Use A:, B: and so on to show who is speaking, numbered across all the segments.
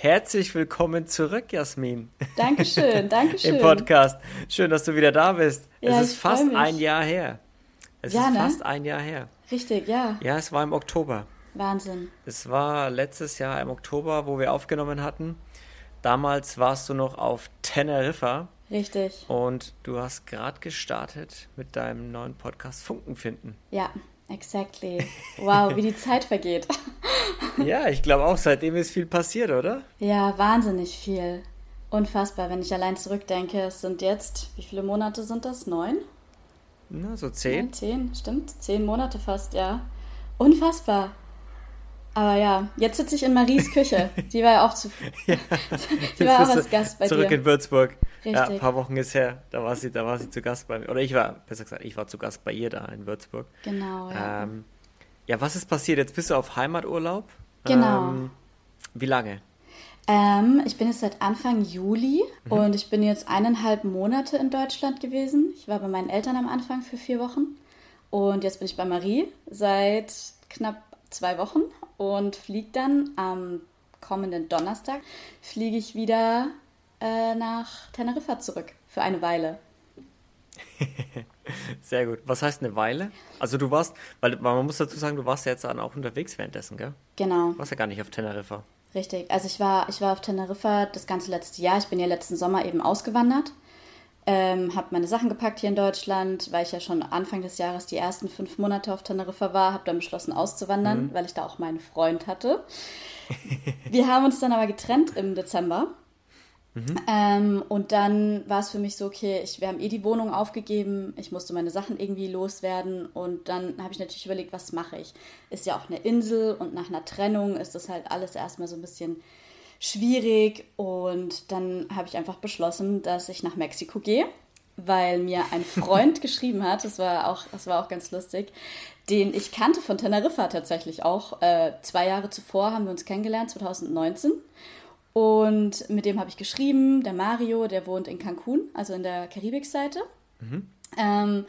A: Herzlich willkommen zurück, Jasmin.
B: Dankeschön, Dankeschön.
A: Im Podcast. Schön, dass du wieder da bist.
B: Ja,
A: es ist
B: ich
A: fast
B: mich.
A: ein Jahr her. Es
B: Ja,
A: ist
B: ne?
A: fast ein Jahr her.
B: Richtig, ja.
A: Ja, es war im Oktober.
B: Wahnsinn.
A: Es war letztes Jahr im Oktober, wo wir aufgenommen hatten. Damals warst du noch auf Teneriffa
B: Richtig.
A: und du hast gerade gestartet mit deinem neuen Podcast Funken finden.
B: Ja, exactly. Wow, wie die Zeit vergeht.
A: Ja, ich glaube auch, seitdem ist viel passiert, oder?
B: Ja, wahnsinnig viel. Unfassbar, wenn ich allein zurückdenke. Es sind jetzt, wie viele Monate sind das? Neun?
A: Na, so zehn.
B: zehn, stimmt. Zehn Monate fast, ja. Unfassbar. Aber ja, jetzt sitze ich in Maries Küche. Die war ja auch zu. Die
A: Jetzt
B: war auch als Gast bei
A: zurück
B: dir.
A: in Würzburg. Ja, ein
B: Richtig.
A: paar Wochen ist her. Da war sie, da war sie zu Gast bei mir. Oder ich war, besser gesagt, ich war zu Gast bei ihr da in Würzburg.
B: Genau, ja.
A: Ähm, ja, was ist passiert? Jetzt bist du auf Heimaturlaub.
B: Genau.
A: Ähm, wie lange?
B: Ähm, ich bin jetzt seit Anfang Juli
A: Mhm.
B: und ich bin jetzt eineinhalb Monate in Deutschland gewesen. Ich war bei meinen Eltern am Anfang für vier Wochen und jetzt bin ich bei Marie seit knapp zwei Wochen und fliege dann am kommenden Donnerstag fliege ich wieder äh, nach Teneriffa zurück für eine Weile.
A: Sehr gut. Was heißt eine Weile? Also du warst, weil man muss dazu sagen, du warst ja jetzt dann auch unterwegs währenddessen, gell?
B: Genau.
A: Du warst ja gar nicht auf Teneriffa.
B: Richtig. Also ich war, ich war auf Teneriffa das ganze letzte Jahr. Ich bin ja letzten Sommer eben ausgewandert. Ähm, habe meine Sachen gepackt hier in Deutschland, weil ich ja schon Anfang des Jahres die ersten fünf Monate auf Teneriffa war, habe dann beschlossen auszuwandern, weil ich da auch meinen Freund hatte. Wir haben uns dann aber getrennt im Dezember. Ähm, und dann war es für mich so, okay, ich, wir haben eh die Wohnung aufgegeben, ich musste meine Sachen irgendwie loswerden und dann habe ich natürlich überlegt, was mache ich? Ist ja auch eine Insel und nach einer Trennung ist das halt alles erstmal so ein bisschen schwierig und dann habe ich einfach beschlossen, dass ich nach Mexiko gehe, weil mir ein Freund geschrieben hat, das war auch, das war auch ganz lustig, den ich kannte von Teneriffa tatsächlich auch. Äh, zwei Jahre zuvor haben wir uns kennengelernt, 2019. Und mit dem habe ich geschrieben, der Mario, der wohnt in Cancun, also in der Karibikseite. Ähm,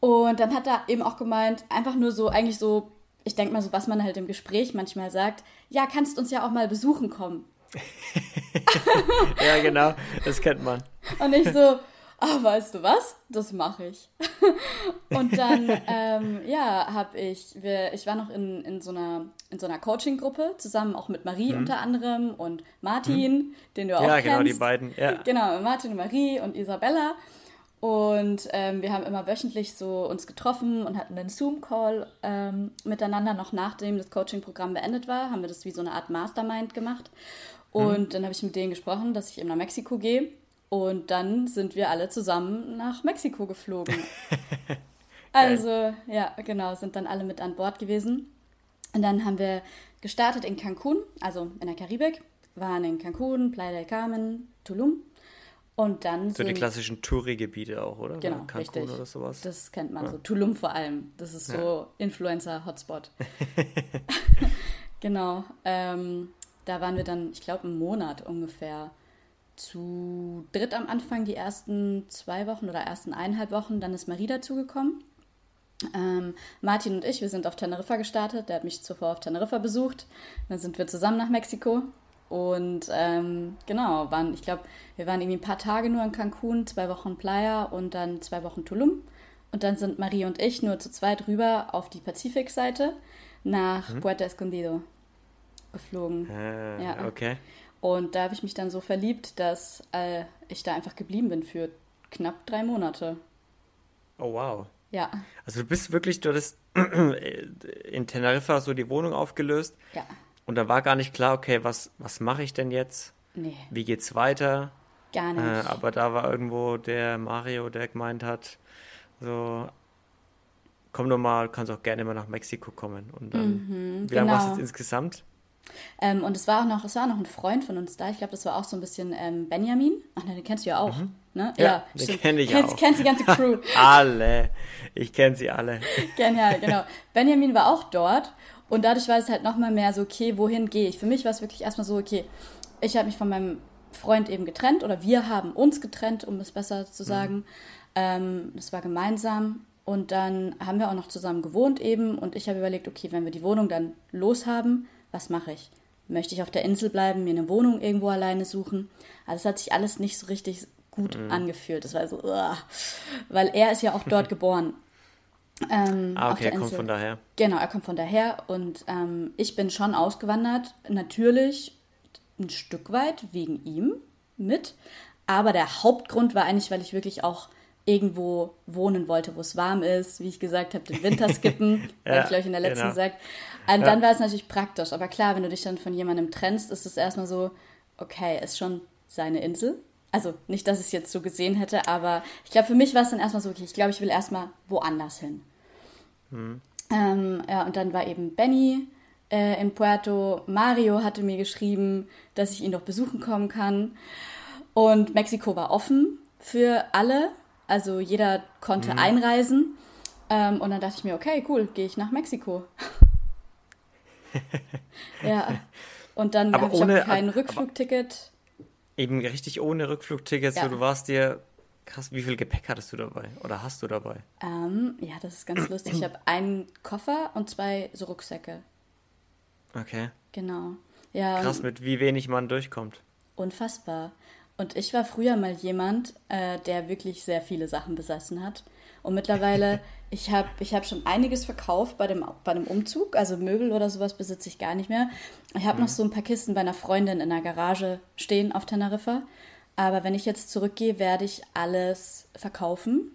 B: und dann hat er eben auch gemeint, einfach nur so, eigentlich so, ich denke mal so, was man halt im Gespräch manchmal sagt, ja, kannst uns ja auch mal besuchen kommen.
A: Ja, genau. Das kennt man.
B: Und ich so, ah, weißt du was? Das mache ich. Und dann, ähm, ja, habe ich, wir, ich war noch in, in so einer, in so einer Coaching-Gruppe, zusammen auch mit Marie unter anderem und Martin, den du auch
A: Mhm. Ja,
B: kennst.
A: genau, die beiden. Ja.
B: Genau, Martin und Marie und Isabella. Und ähm, wir haben immer wöchentlich so uns getroffen und hatten einen Zoom-Call ähm, miteinander. Noch nachdem das Coaching-Programm beendet war, haben wir das wie so eine Art Mastermind gemacht. Und dann habe ich mit denen gesprochen, dass ich eben nach Mexiko gehe. Und dann sind wir alle zusammen nach Mexiko geflogen. also, ja, genau, sind dann alle mit an Bord gewesen. Und dann haben wir gestartet in Cancun, also in der Karibik, waren in Cancun, Playa del Carmen, Tulum. Und dann
A: So die
B: sind,
A: klassischen Touri-Gebiete auch, oder?
B: genau,
A: Cancun
B: richtig.
A: oder sowas.
B: Das kennt man so. Tulum vor allem. Das ist so Influencer-Hotspot. genau. Ähm, da waren wir dann, ich glaube, einen Monat ungefähr zu dritt am Anfang, die ersten zwei Wochen oder ersten eineinhalb Wochen. Dann ist Marie dazugekommen. Ähm, Martin und ich, wir sind auf Teneriffa gestartet. Der hat mich zuvor auf Teneriffa besucht. Dann sind wir zusammen nach Mexiko. Und ähm, genau, waren, ich glaube, wir waren irgendwie ein paar Tage nur in Cancun, zwei Wochen Playa und dann zwei Wochen Tulum. Und dann sind Marie und ich nur zu zweit rüber auf die Pazifikseite nach Puerto Escondido geflogen.
A: Äh,
B: Ja.
A: Okay.
B: Und da habe ich mich dann so verliebt, dass äh, ich da einfach geblieben bin für knapp drei Monate.
A: Oh, wow.
B: Ja,
A: Also du bist wirklich, du hattest in Teneriffa so die Wohnung aufgelöst
B: ja,
A: und da war gar nicht klar, okay, was, was mache ich denn jetzt?
B: nee,
A: Wie geht's weiter?
B: gar nicht.
A: Äh, aber da war irgendwo der Mario, der gemeint hat, so, komm doch mal, kannst auch gerne mal nach Mexiko kommen. Und dann, wie lange warst du
B: genau.
A: jetzt insgesamt?
B: Ähm, und es war auch noch, es war noch ein Freund von uns da. Ich glaube, das war auch so ein bisschen ähm, Benjamin. Ach ne, den kennst du ja auch. Ne?
A: Mhm. Ja, den kenn ich
B: kennst,
A: auch.
B: Kennst die ganze Crew.
A: Alle. Ich kenne sie alle.
B: Genial, genau. Benjamin war auch dort und dadurch war es halt nochmal mehr so, okay, wohin gehe ich? Für mich war es wirklich erstmal so, okay, ich habe mich von meinem Freund eben getrennt oder wir haben uns getrennt, um es besser zu sagen. Ähm, das war gemeinsam und dann haben wir auch noch zusammen gewohnt eben und ich habe überlegt, okay, wenn wir die Wohnung dann loshaben, was mache ich? möchte ich auf der Insel bleiben, mir eine Wohnung irgendwo alleine suchen. Also es hat sich alles nicht so richtig gut mhm. angefühlt. Das war so, uah, weil er ist ja auch dort geboren.
A: Ähm, ah, okay, er kommt von daher.
B: Genau, er kommt von daher und ähm, ich bin schon ausgewandert, natürlich ein Stück weit wegen ihm mit, aber der Hauptgrund war eigentlich, weil ich wirklich auch irgendwo wohnen wollte, wo es warm ist, wie ich gesagt habe, den Winter skippen, ja, habe ich glaube ich in der letzten genau. gesagt. Und ja. dann war es natürlich praktisch, aber klar, wenn du dich dann von jemandem trennst, ist es erstmal so, okay, ist schon seine Insel. Also nicht, dass ich es jetzt so gesehen hätte, aber ich glaube, für mich war es dann erstmal so, okay, ich glaube, ich will erstmal woanders hin. Mhm. Ähm, ja, und dann war eben Benny äh, in Puerto. Mario hatte mir geschrieben, dass ich ihn doch besuchen kommen kann. Und Mexiko war offen für alle. Also jeder konnte mhm. einreisen. Ähm, und dann dachte ich mir, okay, cool, gehe ich nach Mexiko. ja. Und dann habe ich auch kein Rückflugticket.
A: Eben richtig ohne Rückflugticket. Ja. So, du warst dir Krass, wie viel Gepäck hattest du dabei oder hast du dabei?
B: Ähm, ja, das ist ganz lustig. Ich habe einen Koffer und zwei so Rucksäcke.
A: Okay.
B: Genau. Ja,
A: Krass, mit wie wenig man durchkommt.
B: Unfassbar. Und ich war früher mal jemand, äh, der wirklich sehr viele Sachen besessen hat. Und mittlerweile, ich habe ich hab schon einiges verkauft bei dem, bei dem Umzug. Also Möbel oder sowas besitze ich gar nicht mehr. Ich habe mhm. noch so ein paar Kisten bei einer Freundin in der Garage stehen auf Teneriffa. Aber wenn ich jetzt zurückgehe, werde ich alles verkaufen.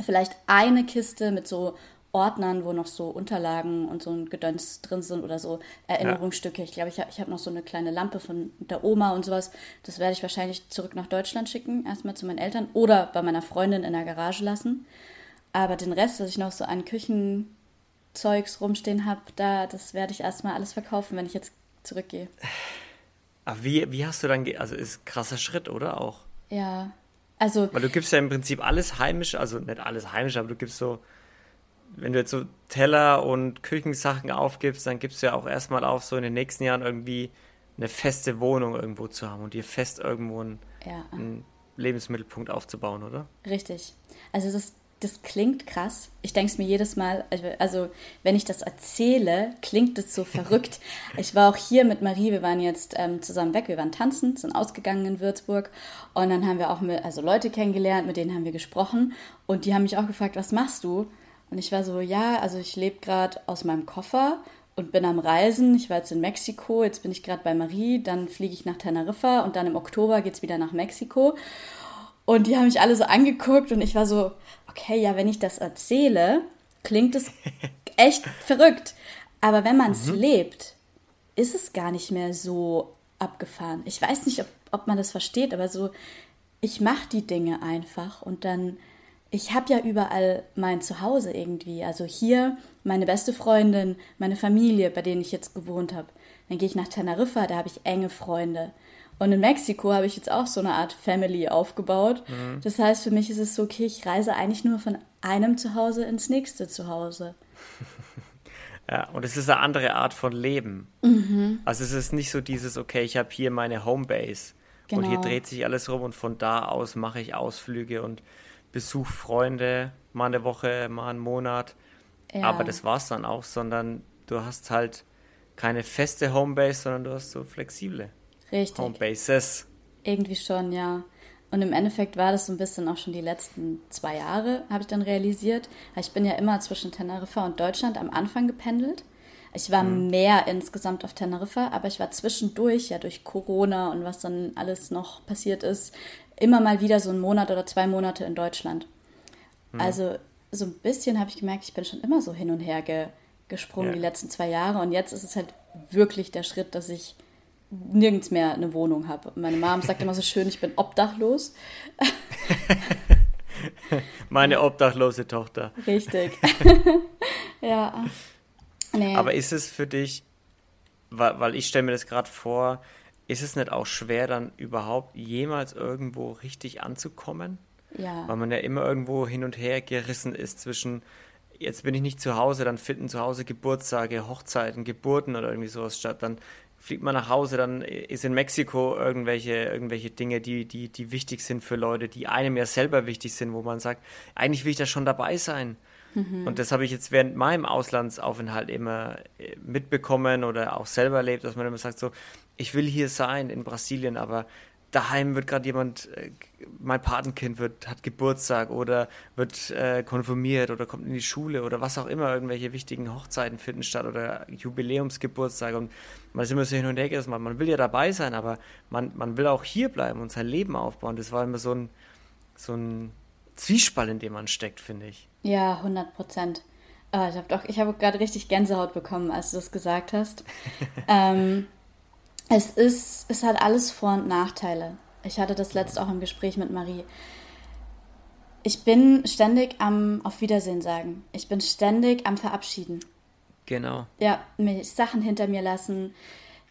B: Vielleicht eine Kiste mit so Ordnern, wo noch so Unterlagen und so ein Gedöns drin sind oder so Erinnerungsstücke. Ja. Ich glaube, ich habe ich hab noch so eine kleine Lampe von der Oma und sowas. Das werde ich wahrscheinlich zurück nach Deutschland schicken, erstmal zu meinen Eltern oder bei meiner Freundin in der Garage lassen. Aber den Rest, was ich noch so an Küchenzeugs rumstehen habe, da, das werde ich erstmal alles verkaufen, wenn ich jetzt zurückgehe.
A: Aber wie, wie hast du dann, also ist ein krasser Schritt, oder auch?
B: Ja, also.
A: Weil du gibst ja im Prinzip alles heimisch, also nicht alles heimisch, aber du gibst so, wenn du jetzt so Teller und Küchensachen aufgibst, dann gibst du ja auch erstmal auf, so in den nächsten Jahren irgendwie eine feste Wohnung irgendwo zu haben und dir fest irgendwo einen, ja. einen Lebensmittelpunkt aufzubauen, oder?
B: Richtig. Also das das klingt krass. Ich denke es mir jedes Mal, also, also wenn ich das erzähle, klingt es so verrückt. Ich war auch hier mit Marie, wir waren jetzt ähm, zusammen weg, wir waren tanzen, sind ausgegangen in Würzburg und dann haben wir auch mit, also Leute kennengelernt, mit denen haben wir gesprochen und die haben mich auch gefragt, was machst du? Und ich war so, ja, also ich lebe gerade aus meinem Koffer und bin am Reisen. Ich war jetzt in Mexiko, jetzt bin ich gerade bei Marie, dann fliege ich nach Teneriffa und dann im Oktober geht es wieder nach Mexiko. Und die haben mich alle so angeguckt und ich war so, okay, ja, wenn ich das erzähle, klingt es echt verrückt. Aber wenn man es mhm. lebt, ist es gar nicht mehr so abgefahren. Ich weiß nicht, ob, ob man das versteht, aber so, ich mache die Dinge einfach und dann, ich habe ja überall mein Zuhause irgendwie. Also hier meine beste Freundin, meine Familie, bei denen ich jetzt gewohnt habe. Dann gehe ich nach Teneriffa, da habe ich enge Freunde. Und in Mexiko habe ich jetzt auch so eine Art Family aufgebaut. Mhm. Das heißt, für mich ist es so, okay, ich reise eigentlich nur von einem Zuhause ins nächste Zuhause.
A: ja, und es ist eine andere Art von Leben. Mhm. Also es ist nicht so dieses, okay, ich habe hier meine Homebase genau. und hier genau. dreht sich alles rum und von da aus mache ich Ausflüge und besuche Freunde mal eine Woche, mal einen Monat. Ja. Aber das war es dann auch, sondern du hast halt keine feste Homebase, sondern du hast so flexible. Richtig. Homebases.
B: Irgendwie schon, ja. Und im Endeffekt war das so ein bisschen auch schon die letzten zwei Jahre, habe ich dann realisiert. Ich bin ja immer zwischen Teneriffa und Deutschland am Anfang gependelt. Ich war mhm. mehr insgesamt auf Teneriffa, aber ich war zwischendurch, ja durch Corona und was dann alles noch passiert ist, immer mal wieder so einen Monat oder zwei Monate in Deutschland. Mhm. Also so ein bisschen habe ich gemerkt, ich bin schon immer so hin und her ge gesprungen ja. die letzten zwei Jahre und jetzt ist es halt wirklich der Schritt, dass ich nirgends mehr eine Wohnung habe. Meine Mom sagt immer so schön, ich bin obdachlos.
A: Meine obdachlose Tochter.
B: Richtig. ja.
A: Nee. Aber ist es für dich, weil, weil ich stelle mir das gerade vor, ist es nicht auch schwer, dann überhaupt jemals irgendwo richtig anzukommen?
B: Ja.
A: Weil man ja immer irgendwo hin und her gerissen ist zwischen, jetzt bin ich nicht zu Hause, dann finden zu Hause Geburtstage, Hochzeiten, Geburten oder irgendwie sowas statt. Dann fliegt man nach Hause, dann ist in Mexiko irgendwelche, irgendwelche Dinge, die, die, die wichtig sind für Leute, die einem ja selber wichtig sind, wo man sagt, eigentlich will ich da schon dabei sein. Mhm. Und das habe ich jetzt während meinem Auslandsaufenthalt immer äh, mitbekommen oder auch selber erlebt, dass man immer sagt so, ich will hier sein in Brasilien, aber daheim wird gerade jemand, äh, mein Patenkind wird, hat Geburtstag oder wird äh, konfirmiert oder kommt in die Schule oder was auch immer, irgendwelche wichtigen Hochzeiten finden statt oder Jubiläumsgeburtstag und man ist immer so hin und her gerissen, man will ja dabei sein, aber man, man will auch hier bleiben und sein Leben aufbauen. Das war immer so ein, so ein Zwiespalt, in dem man steckt, finde ich.
B: Ja, 100 Prozent. Oh, ich habe habe gerade richtig Gänsehaut bekommen, als du das gesagt hast. ähm, es ist, es hat alles Vor- und Nachteile. Ich hatte das letzte auch im Gespräch mit Marie. Ich bin ständig am Auf Wiedersehen sagen. Ich bin ständig am Verabschieden.
A: Genau.
B: Ja, mir Sachen hinter mir lassen.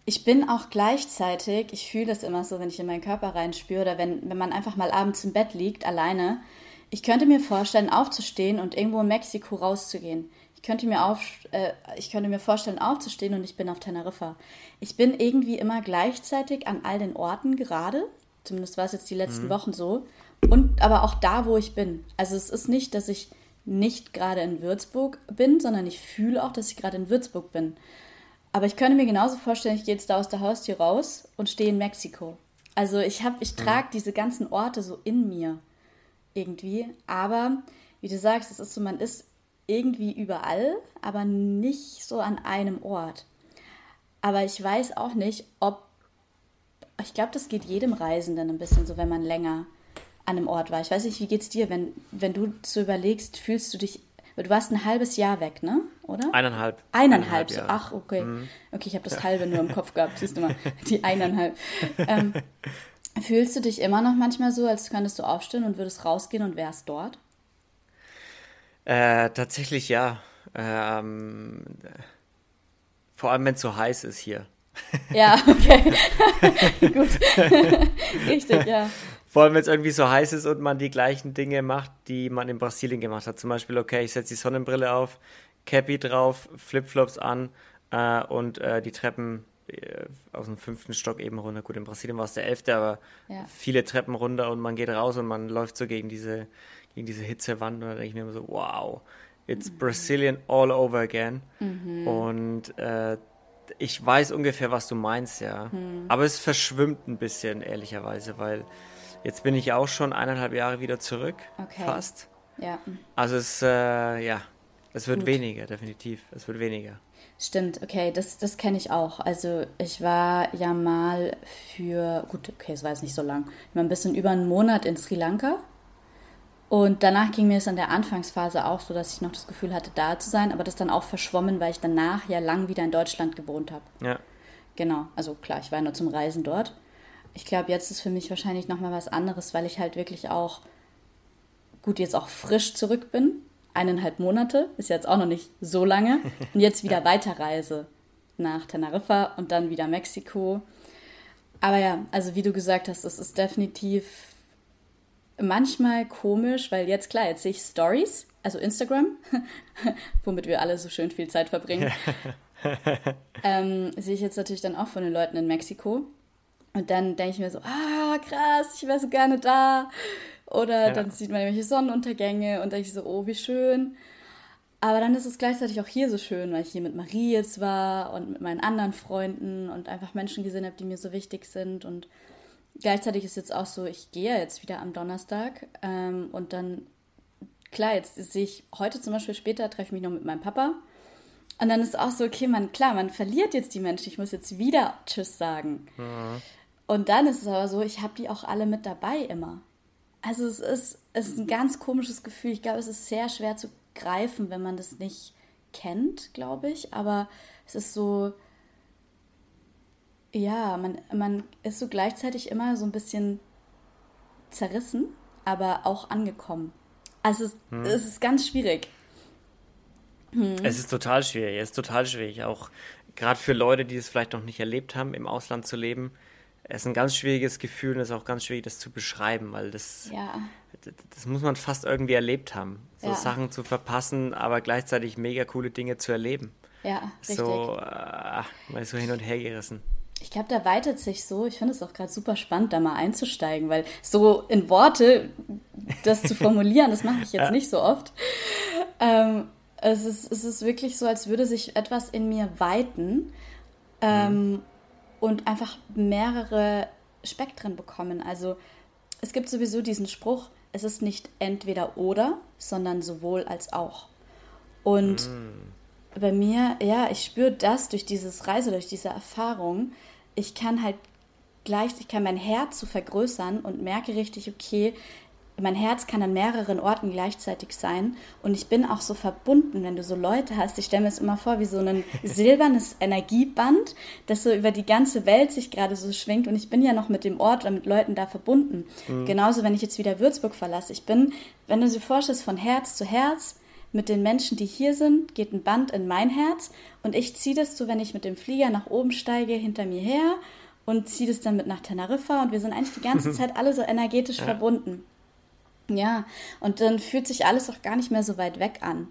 B: Ich bin auch gleichzeitig, ich fühle das immer so, wenn ich in meinen Körper reinspüre oder wenn, wenn man einfach mal abends im Bett liegt, alleine. Ich könnte mir vorstellen, aufzustehen und irgendwo in Mexiko rauszugehen. Ich könnte mir, auf, äh, ich könnte mir vorstellen, aufzustehen und ich bin auf Teneriffa. Ich bin irgendwie immer gleichzeitig an all den Orten gerade. Zumindest war es jetzt die letzten mhm. Wochen so. Und aber auch da, wo ich bin. Also es ist nicht, dass ich nicht gerade in Würzburg bin, sondern ich fühle auch, dass ich gerade in Würzburg bin. Aber ich könnte mir genauso vorstellen, ich gehe jetzt da aus der Haustür raus und stehe in Mexiko. Also ich habe, ich trage mhm. diese ganzen Orte so in mir irgendwie. Aber wie du sagst, es ist so, man ist irgendwie überall, aber nicht so an einem Ort. Aber ich weiß auch nicht, ob. Ich glaube, das geht jedem Reisenden ein bisschen so, wenn man länger an einem Ort war. Ich weiß nicht, wie geht's dir, wenn, wenn du so überlegst, fühlst du dich. Du warst ein halbes Jahr weg, ne? Oder?
A: Eineinhalb.
B: Eineinhalb, so. Ach, okay. Mhm. Okay, ich habe das halbe nur im Kopf gehabt, siehst du mal. Die eineinhalb. Ähm, fühlst du dich immer noch manchmal so, als könntest du aufstehen und würdest rausgehen und wärst dort?
A: Äh, tatsächlich ja. Ähm, vor allem, wenn es so heiß ist hier.
B: Ja, okay. Gut. Richtig, ja.
A: Vor allem, wenn es irgendwie so heiß ist und man die gleichen Dinge macht, die man in Brasilien gemacht hat. Zum Beispiel, okay, ich setze die Sonnenbrille auf, Cappy drauf, Flipflops an äh, und äh, die Treppen äh, aus dem fünften Stock eben runter. Gut, in Brasilien war es der elfte, aber ja. viele Treppen runter und man geht raus und man läuft so gegen diese gegen diese Hitzewand und da denke ich mir immer so, wow, it's mhm. Brazilian all over again. Mhm. Und äh, ich weiß ungefähr, was du meinst, ja. Mhm. Aber es verschwimmt ein bisschen, ehrlicherweise, weil jetzt bin ich auch schon eineinhalb Jahre wieder zurück, okay. fast.
B: Ja.
A: Also es, äh, ja, es wird Gut. weniger, definitiv. Es wird weniger.
B: Stimmt, okay, das, das kenne ich auch. Also ich war ja mal für, gut, okay, es war jetzt nicht so lang, ich war ein bisschen über einen Monat in Sri Lanka und danach ging mir es an der Anfangsphase auch so, dass ich noch das Gefühl hatte, da zu sein, aber das dann auch verschwommen, weil ich danach ja lang wieder in Deutschland gewohnt habe.
A: Ja.
B: Genau, also klar, ich war nur zum Reisen dort. Ich glaube, jetzt ist für mich wahrscheinlich nochmal was anderes, weil ich halt wirklich auch gut jetzt auch frisch zurück bin. Eineinhalb Monate, ist jetzt auch noch nicht so lange. Und jetzt wieder weiterreise nach Teneriffa und dann wieder Mexiko. Aber ja, also wie du gesagt hast, es ist definitiv manchmal komisch, weil jetzt klar, jetzt sehe ich Stories, also Instagram, womit wir alle so schön viel Zeit verbringen. ähm, sehe ich jetzt natürlich dann auch von den Leuten in Mexiko. Und dann denke ich mir so, ah, krass, ich wäre so gerne da. Oder ja. dann sieht man irgendwelche Sonnenuntergänge und denke ich so, oh, wie schön. Aber dann ist es gleichzeitig auch hier so schön, weil ich hier mit Marie jetzt war und mit meinen anderen Freunden und einfach Menschen gesehen habe, die mir so wichtig sind. Und gleichzeitig ist jetzt auch so, ich gehe jetzt wieder am Donnerstag ähm, und dann, klar, jetzt sehe ich heute zum Beispiel später, treffe ich mich noch mit meinem Papa. Und dann ist auch so, okay, man, klar, man verliert jetzt die Menschen, ich muss jetzt wieder Tschüss sagen. Mhm. Und dann ist es aber so, ich habe die auch alle mit dabei immer. Also es ist, es ist ein ganz komisches Gefühl. Ich glaube, es ist sehr schwer zu greifen, wenn man das nicht kennt, glaube ich. Aber es ist so, ja, man, man ist so gleichzeitig immer so ein bisschen zerrissen, aber auch angekommen. Also es, hm. es ist ganz schwierig.
A: Hm. Es ist total schwierig, es ist total schwierig. Auch gerade für Leute, die es vielleicht noch nicht erlebt haben, im Ausland zu leben. Es ist ein ganz schwieriges Gefühl und es ist auch ganz schwierig, das zu beschreiben, weil das,
B: ja.
A: das muss man fast irgendwie erlebt haben. So ja. Sachen zu verpassen, aber gleichzeitig mega coole Dinge zu erleben.
B: Ja, richtig.
A: So, äh, man ist so hin und her gerissen.
B: Ich glaube, da weitet sich so. Ich finde es auch gerade super spannend, da mal einzusteigen, weil so in Worte das zu formulieren, das mache ich jetzt ja. nicht so oft. ähm, es, ist, es ist wirklich so, als würde sich etwas in mir weiten ähm, mhm. und einfach mehrere Spektren bekommen. Also es gibt sowieso diesen Spruch, es ist nicht entweder oder, sondern sowohl als auch. Und mm. Bei mir, ja, ich spüre das durch dieses Reise, durch diese Erfahrung. Ich kann halt gleich, ich kann mein Herz so vergrößern und merke richtig, okay, mein Herz kann an mehreren Orten gleichzeitig sein und ich bin auch so verbunden, wenn du so Leute hast. Ich stelle mir es immer vor wie so ein silbernes Energieband, das so über die ganze Welt sich gerade so schwingt und ich bin ja noch mit dem Ort oder mit Leuten da verbunden. Mhm. Genauso, wenn ich jetzt wieder Würzburg verlasse. Ich bin, wenn du dir vorstellst, von Herz zu Herz mit den Menschen, die hier sind, geht ein Band in mein Herz und ich ziehe das so, wenn ich mit dem Flieger nach oben steige, hinter mir her und ziehe das dann mit nach Teneriffa und wir sind eigentlich die ganze Zeit alle so energetisch ja. verbunden. Ja, und dann fühlt sich alles auch gar nicht mehr so weit weg an.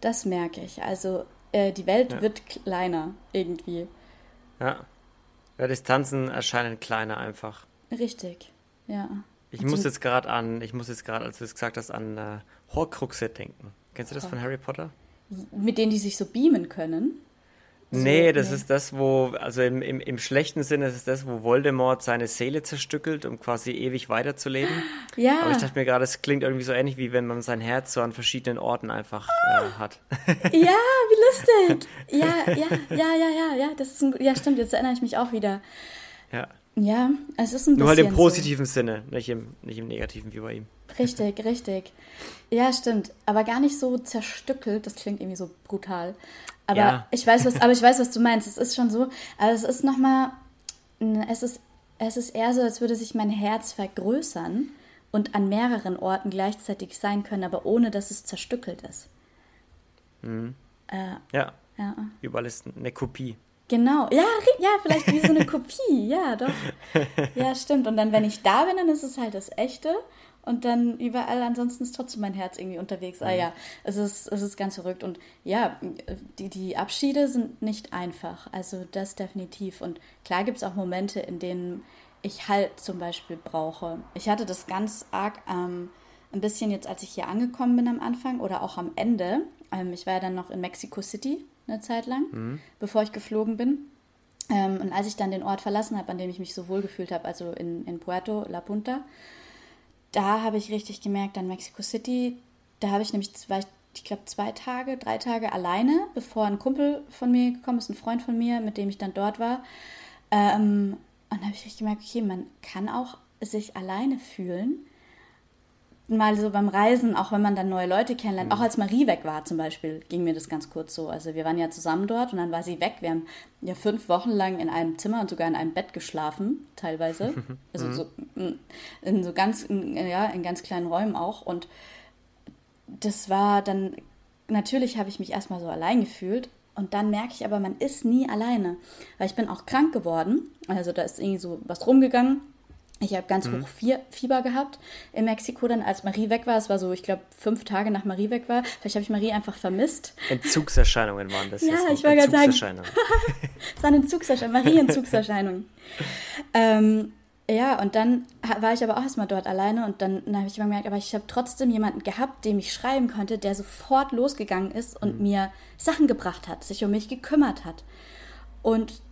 B: Das merke ich. Also äh, die Welt ja. wird kleiner irgendwie.
A: Ja. ja. Distanzen erscheinen kleiner einfach.
B: Richtig, ja.
A: Ich muss jetzt gerade an, ich muss jetzt gerade, als du es gesagt hast, an äh, Horcruxe denken. Kennst du das von Harry Potter?
B: Mit denen die sich so beamen können?
A: nee, das nee. ist das, wo, also im, im, im schlechten Sinne ist es das, wo Voldemort seine Seele zerstückelt, um quasi ewig weiterzuleben. Ja. Aber ich dachte mir gerade, es klingt irgendwie so ähnlich, wie wenn man sein Herz so an verschiedenen Orten einfach äh, hat.
B: Ja, wie lustig. Ja, ja, ja, ja, ja, ja, das ist ein, ja, stimmt, jetzt erinnere ich mich auch wieder.
A: Ja.
B: Ja, es ist ein
A: bisschen. Nur halt im positiven so. Sinne, nicht im, nicht im negativen wie bei ihm.
B: Richtig, richtig. Ja, stimmt. Aber gar nicht so zerstückelt, das klingt irgendwie so brutal. Aber ja. ich weiß, was, aber ich weiß, was du meinst. Es ist schon so, aber es ist nochmal, es ist, es ist eher so, als würde sich mein Herz vergrößern und an mehreren Orten gleichzeitig sein können, aber ohne dass es zerstückelt ist.
A: Mhm. Äh, ja. ja. Überall ist eine Kopie.
B: Genau, ja, ja, vielleicht wie so eine Kopie, ja, doch. Ja, stimmt. Und dann, wenn ich da bin, dann ist es halt das Echte. Und dann überall ansonsten ist trotzdem mein Herz irgendwie unterwegs. Ah mhm. Ja, es ist, es ist ganz verrückt. Und ja, die, die Abschiede sind nicht einfach. Also das definitiv. Und klar gibt es auch Momente, in denen ich Halt zum Beispiel brauche. Ich hatte das ganz arg ähm, ein bisschen jetzt, als ich hier angekommen bin am Anfang oder auch am Ende. Ähm, ich war ja dann noch in Mexico City eine Zeit lang, mhm. bevor ich geflogen bin. Ähm, und als ich dann den Ort verlassen habe, an dem ich mich so wohl gefühlt habe, also in, in Puerto La Punta, da habe ich richtig gemerkt, an Mexico City, da habe ich nämlich, war ich, ich glaube, zwei Tage, drei Tage alleine, bevor ein Kumpel von mir gekommen ist, ein Freund von mir, mit dem ich dann dort war. Ähm, und da habe ich richtig gemerkt, okay, man kann auch sich alleine fühlen mal so beim Reisen, auch wenn man dann neue Leute kennenlernt, mhm. auch als Marie weg war zum Beispiel, ging mir das ganz kurz so. Also wir waren ja zusammen dort und dann war sie weg. Wir haben ja fünf Wochen lang in einem Zimmer und sogar in einem Bett geschlafen, teilweise. Also mhm. so mm, in so ganz, ja, in ganz kleinen Räumen auch. Und das war dann, natürlich habe ich mich erstmal so allein gefühlt. Und dann merke ich aber, man ist nie alleine. Weil ich bin auch krank geworden. Also da ist irgendwie so was rumgegangen ich habe ganz mhm. hoch Fieber gehabt in Mexiko, dann als Marie weg war. Es war so, ich glaube, fünf Tage nach Marie weg war. Vielleicht habe ich Marie einfach vermisst.
A: Entzugserscheinungen waren das.
B: ja, ich wollte gerade sagen. es waren Entzugserscheinungen, Marie-Entzugserscheinungen. ähm, ja, und dann war ich aber auch erstmal dort alleine und dann, dann habe ich gemerkt, aber ich habe trotzdem jemanden gehabt, dem ich schreiben konnte, der sofort losgegangen ist und mhm. mir Sachen gebracht hat, sich um mich gekümmert hat. Und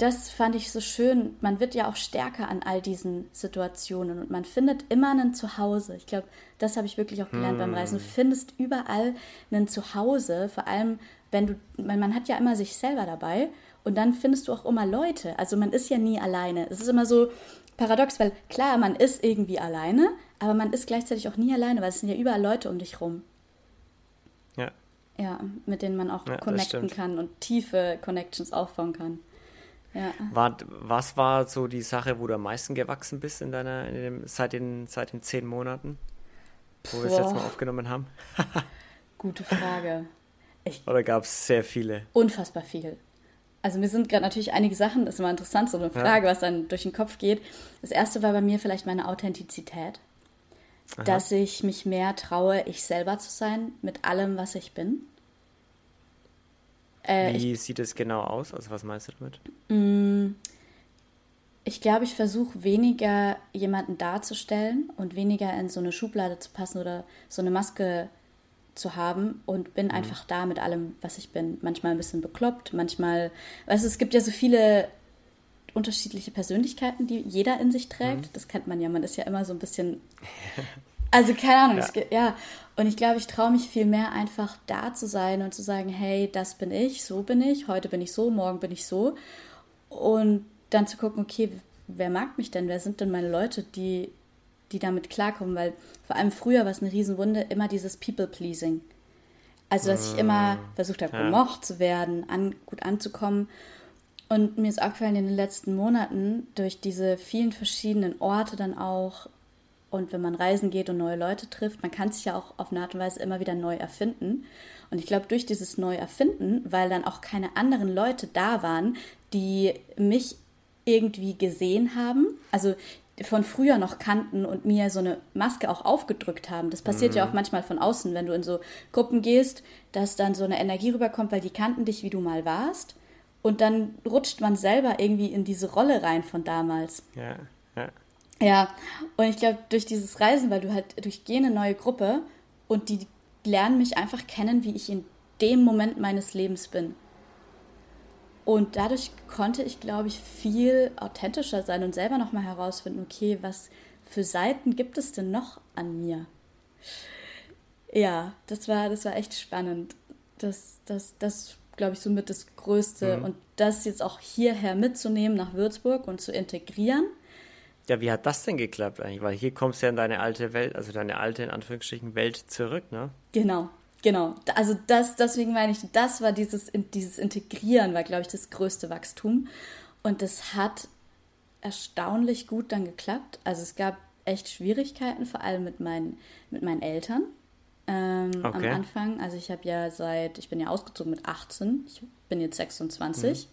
B: das fand ich so schön. Man wird ja auch stärker an all diesen Situationen und man findet immer ein Zuhause. Ich glaube, das habe ich wirklich auch gelernt hm. beim Reisen. Du hm. findest überall ein Zuhause, vor allem wenn du, man, man hat ja immer sich selber dabei und dann findest du auch immer Leute. Also man ist ja nie alleine. Es ist immer so paradox, weil klar, man ist irgendwie alleine, aber man ist gleichzeitig auch nie alleine, weil es sind ja überall Leute um dich rum.
A: Ja.
B: Ja, mit denen man auch ja, connecten kann und tiefe Connections aufbauen kann. Ja.
A: War, was war so die Sache, wo du am meisten gewachsen bist in deiner, in dem, seit, den, seit den zehn Monaten, wo wir es jetzt mal aufgenommen haben?
B: Gute Frage.
A: Ich, Oder gab es sehr viele?
B: Unfassbar viel. Also mir sind gerade natürlich einige Sachen, das ist immer interessant, so eine Frage, ja. was dann durch den Kopf geht. Das erste war bei mir vielleicht meine Authentizität. Aha. Dass ich mich mehr traue, ich selber zu sein, mit allem, was ich bin.
A: Äh, Wie ich, sieht es genau aus? Also was meinst du damit?
B: Mm, ich glaube, ich versuche weniger jemanden darzustellen und weniger in so eine Schublade zu passen oder so eine Maske zu haben und bin mhm. einfach da mit allem, was ich bin. Manchmal ein bisschen bekloppt, manchmal, weißt du, es gibt ja so viele unterschiedliche Persönlichkeiten, die jeder in sich trägt. Mhm. Das kennt man ja, man ist ja immer so ein bisschen, also keine Ahnung, ja. Es, ja. Und ich glaube, ich traue mich viel mehr einfach da zu sein und zu sagen, hey, das bin ich, so bin ich, heute bin ich so, morgen bin ich so. Und dann zu gucken, okay, wer mag mich denn? Wer sind denn meine Leute, die die damit klarkommen, weil vor allem früher war es eine Riesenwunde, immer dieses People-Pleasing. Also, dass ich immer mm, versucht habe, ja. gemocht zu werden, an, gut anzukommen. Und mir ist aufgefallen in den letzten Monaten, durch diese vielen verschiedenen Orte dann auch, und wenn man reisen geht und neue Leute trifft, man kann sich ja auch auf eine Art und Weise immer wieder neu erfinden. Und ich glaube, durch dieses Neuerfinden, weil dann auch keine anderen Leute da waren, die mich irgendwie gesehen haben. Also von früher noch kannten und mir so eine Maske auch aufgedrückt haben. Das passiert mhm. ja auch manchmal von außen, wenn du in so Gruppen gehst, dass dann so eine Energie rüberkommt, weil die kannten dich, wie du mal warst. Und dann rutscht man selber irgendwie in diese Rolle rein von damals. Ja, ja. Ja, und ich glaube, durch dieses Reisen, weil du halt durchgehe eine neue Gruppe und die lernen mich einfach kennen, wie ich in dem Moment meines Lebens bin. Und dadurch konnte ich, glaube ich, viel authentischer sein und selber nochmal herausfinden, okay, was für Seiten gibt es denn noch an mir? Ja, das war, das war echt spannend. Das, das, das glaube ich, somit das Größte. Mhm. Und das jetzt auch hierher mitzunehmen nach Würzburg und zu integrieren.
A: Ja, wie hat das denn geklappt eigentlich? Weil hier kommst du ja in deine alte Welt, also deine alte, in Anführungsstrichen, Welt zurück, ne?
B: Genau, Genau, also das, deswegen meine ich, das war dieses, dieses Integrieren, war, glaube ich, das größte Wachstum. Und das hat erstaunlich gut dann geklappt. Also es gab echt Schwierigkeiten, vor allem mit meinen, mit meinen Eltern ähm, okay. am Anfang. Also ich habe ja seit, ich bin ja ausgezogen mit 18, ich bin jetzt 26, mhm.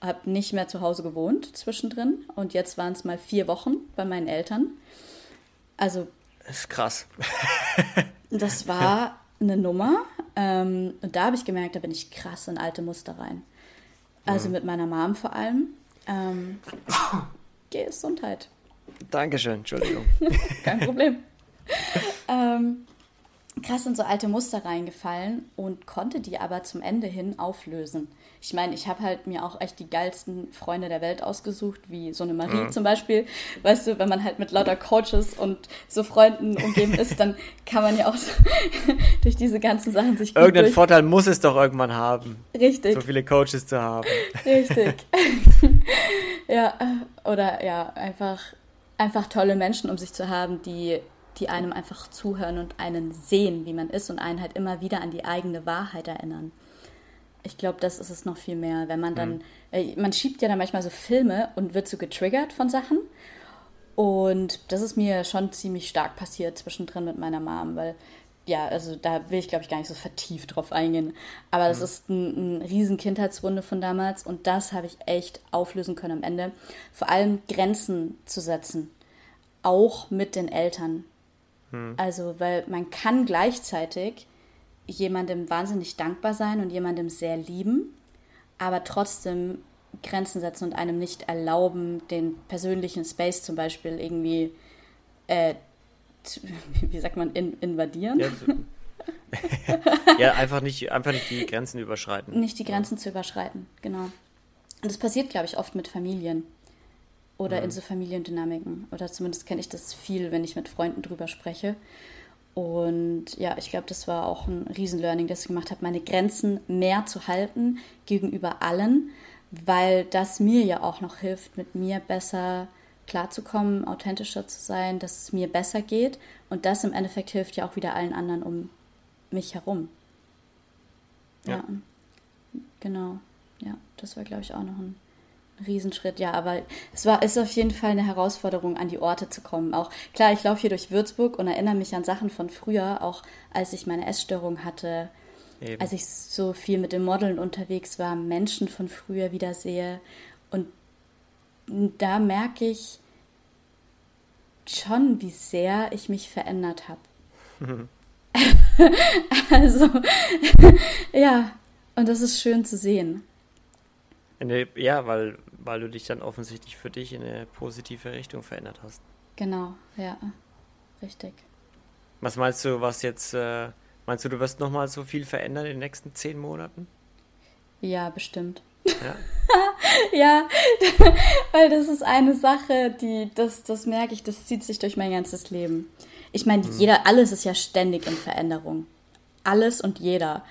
B: Habe nicht mehr zu Hause gewohnt zwischendrin und jetzt waren es mal vier Wochen bei meinen Eltern. Also.
A: Das ist krass.
B: das war eine Nummer. Ähm, und da habe ich gemerkt, da bin ich krass in alte Muster rein. Also mhm. mit meiner Mom vor allem. Ähm, Gesundheit.
A: Dankeschön, Entschuldigung.
B: Kein Problem. ähm, krass in so alte Muster reingefallen und konnte die aber zum Ende hin auflösen. Ich meine, ich habe halt mir auch echt die geilsten Freunde der Welt ausgesucht, wie so eine Marie mhm. zum Beispiel. Weißt du, wenn man halt mit lauter Coaches und so Freunden umgeben ist, dann kann man ja auch so durch diese ganzen Sachen sich.
A: Irgendeinen durch... Vorteil muss es doch irgendwann haben.
B: Richtig.
A: So viele Coaches zu haben.
B: Richtig. ja, oder ja, einfach, einfach tolle Menschen um sich zu haben, die die einem einfach zuhören und einen sehen, wie man ist und einen halt immer wieder an die eigene Wahrheit erinnern. Ich glaube, das ist es noch viel mehr, wenn man dann, mhm. äh, man schiebt ja dann manchmal so Filme und wird so getriggert von Sachen. Und das ist mir schon ziemlich stark passiert zwischendrin mit meiner Mom, weil ja, also da will ich glaube ich gar nicht so vertieft drauf eingehen. Aber das mhm. ist ein, ein riesen Kindheitswunde von damals und das habe ich echt auflösen können am Ende. Vor allem Grenzen zu setzen, auch mit den Eltern. Hm. Also, weil man kann gleichzeitig jemandem wahnsinnig dankbar sein und jemandem sehr lieben, aber trotzdem Grenzen setzen und einem nicht erlauben, den persönlichen Space zum Beispiel irgendwie, äh, wie sagt man, in, invadieren.
A: Ja, ja, einfach, nicht, einfach nicht die Grenzen überschreiten.
B: Nicht die Grenzen ja. zu überschreiten, genau. Und das passiert, glaube ich, oft mit Familien oder mhm. in so Familiendynamiken. Oder zumindest kenne ich das viel, wenn ich mit Freunden drüber spreche. Und ja, ich glaube, das war auch ein Riesenlearning, das ich gemacht habe, meine Grenzen mehr zu halten gegenüber allen, weil das mir ja auch noch hilft, mit mir besser klarzukommen, authentischer zu sein, dass es mir besser geht. Und das im Endeffekt hilft ja auch wieder allen anderen um mich herum. Ja. ja. Genau. Ja, das war, glaube ich, auch noch ein Riesenschritt, ja, aber es war ist auf jeden Fall eine Herausforderung, an die Orte zu kommen. Auch klar, ich laufe hier durch Würzburg und erinnere mich an Sachen von früher, auch als ich meine Essstörung hatte, Eben. als ich so viel mit den Modeln unterwegs war, Menschen von früher wieder sehe. Und da merke ich schon, wie sehr ich mich verändert habe. also, ja, und das ist schön zu sehen.
A: Ja, weil, weil du dich dann offensichtlich für dich in eine positive Richtung verändert hast.
B: Genau, ja, richtig.
A: Was meinst du, was jetzt, äh, Meinst du, du wirst nochmal so viel verändern in den nächsten zehn Monaten?
B: Ja, bestimmt. Ja, ja weil das ist eine Sache, die, das, das merke ich, das zieht sich durch mein ganzes Leben. Ich meine, mhm. jeder, alles ist ja ständig in Veränderung. Alles und jeder.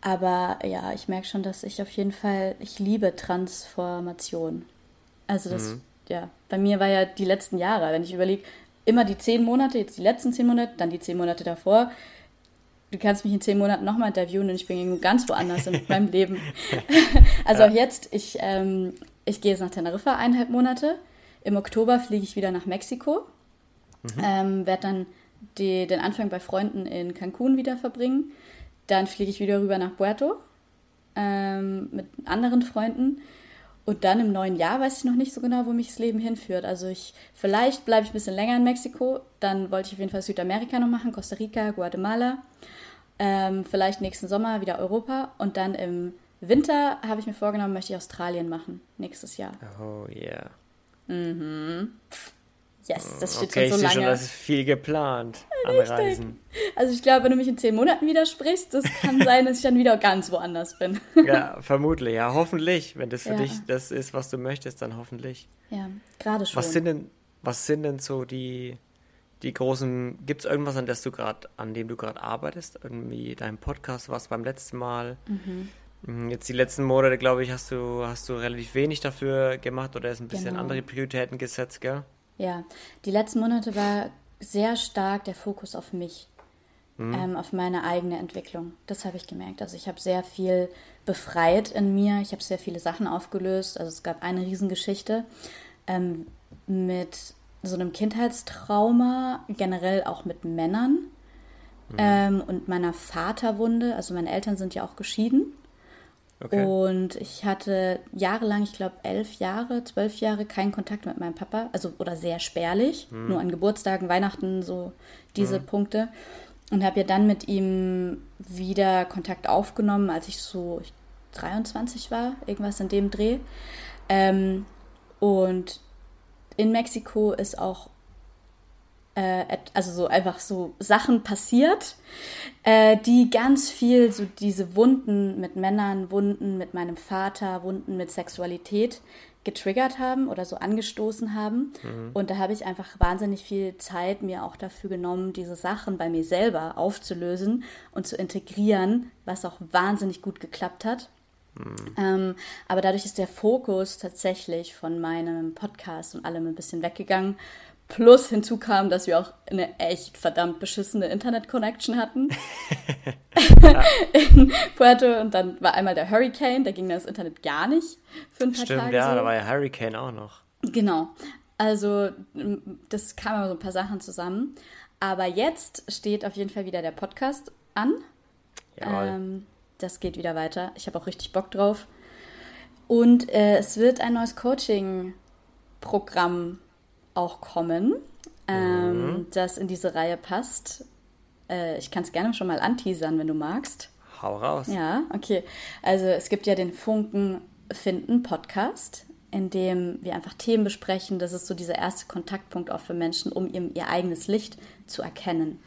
B: Aber ja, ich merke schon, dass ich auf jeden Fall, ich liebe Transformation. Also das, mhm. ja, bei mir war ja die letzten Jahre, wenn ich überlege, immer die zehn Monate, jetzt die letzten zehn Monate, dann die zehn Monate davor. Du kannst mich in zehn Monaten nochmal interviewen und ich bin ganz woanders in meinem Leben. also ja. auch jetzt, ich, ähm, ich gehe jetzt nach Teneriffa eineinhalb Monate. Im Oktober fliege ich wieder nach Mexiko. Mhm. Ähm, werde dann die, den Anfang bei Freunden in Cancun wieder verbringen. Dann fliege ich wieder rüber nach Puerto ähm, mit anderen Freunden. Und dann im neuen Jahr weiß ich noch nicht so genau, wo mich das Leben hinführt. Also ich, vielleicht bleibe ich ein bisschen länger in Mexiko. Dann wollte ich auf jeden Fall Südamerika noch machen, Costa Rica, Guatemala. Ähm, vielleicht nächsten Sommer wieder Europa. Und dann im Winter habe ich mir vorgenommen, möchte ich Australien machen, nächstes Jahr.
A: Oh yeah.
B: Mhm. Yes, das steht
A: okay, schon so lange. Schon, das ist viel geplant an Reisen.
B: Also ich glaube, wenn du mich in zehn Monaten widersprichst, das kann sein, dass ich dann wieder ganz woanders bin.
A: ja, vermutlich. Ja, hoffentlich. Wenn das für ja. dich das ist, was du möchtest, dann hoffentlich.
B: Ja, gerade schon.
A: Was sind denn, was sind denn so die, die großen, gibt es irgendwas, an, das du grad, an dem du gerade arbeitest? Irgendwie dein Podcast war es beim letzten Mal. Mhm. mhm. Jetzt die letzten Monate, glaube ich, hast du, hast du relativ wenig dafür gemacht oder ist ein bisschen genau. andere Prioritäten gesetzt, gell?
B: Ja, die letzten Monate war sehr stark der Fokus auf mich, mhm. ähm, auf meine eigene Entwicklung. Das habe ich gemerkt. Also ich habe sehr viel befreit in mir. Ich habe sehr viele Sachen aufgelöst. Also es gab eine Riesengeschichte ähm, mit so einem Kindheitstrauma, generell auch mit Männern mhm. ähm, und meiner Vaterwunde. Also meine Eltern sind ja auch geschieden. Okay. Und ich hatte jahrelang, ich glaube elf Jahre, zwölf Jahre, keinen Kontakt mit meinem Papa, also oder sehr spärlich, hm. nur an Geburtstagen, Weihnachten, so diese hm. Punkte. Und habe ja dann mit ihm wieder Kontakt aufgenommen, als ich so 23 war, irgendwas in dem Dreh. Ähm, und in Mexiko ist auch also so einfach so Sachen passiert, äh, die ganz viel so diese Wunden mit Männern, Wunden mit meinem Vater, Wunden mit Sexualität getriggert haben oder so angestoßen haben. Mhm. Und da habe ich einfach wahnsinnig viel Zeit mir auch dafür genommen, diese Sachen bei mir selber aufzulösen und zu integrieren, was auch wahnsinnig gut geklappt hat. Mhm. Ähm, aber dadurch ist der Fokus tatsächlich von meinem Podcast und allem ein bisschen weggegangen. Plus hinzu kam, dass wir auch eine echt verdammt beschissene Internet-Connection hatten in Puerto. Und dann war einmal der Hurricane, da ging das Internet gar nicht für ein paar
A: Stimmt,
B: Tage.
A: ja, so. da war ja Hurricane auch noch.
B: Genau. Also das kam aber so ein paar Sachen zusammen. Aber jetzt steht auf jeden Fall wieder der Podcast an. Ähm, das geht wieder weiter. Ich habe auch richtig Bock drauf. Und äh, es wird ein neues Coaching-Programm auch kommen, ähm, mhm. das in diese Reihe passt. Äh, ich kann es gerne schon mal anteasern, wenn du magst.
A: Hau raus.
B: Ja, okay. Also es gibt ja den Funken finden Podcast, in dem wir einfach Themen besprechen. Das ist so dieser erste Kontaktpunkt auch für Menschen, um ihr, ihr eigenes Licht zu erkennen.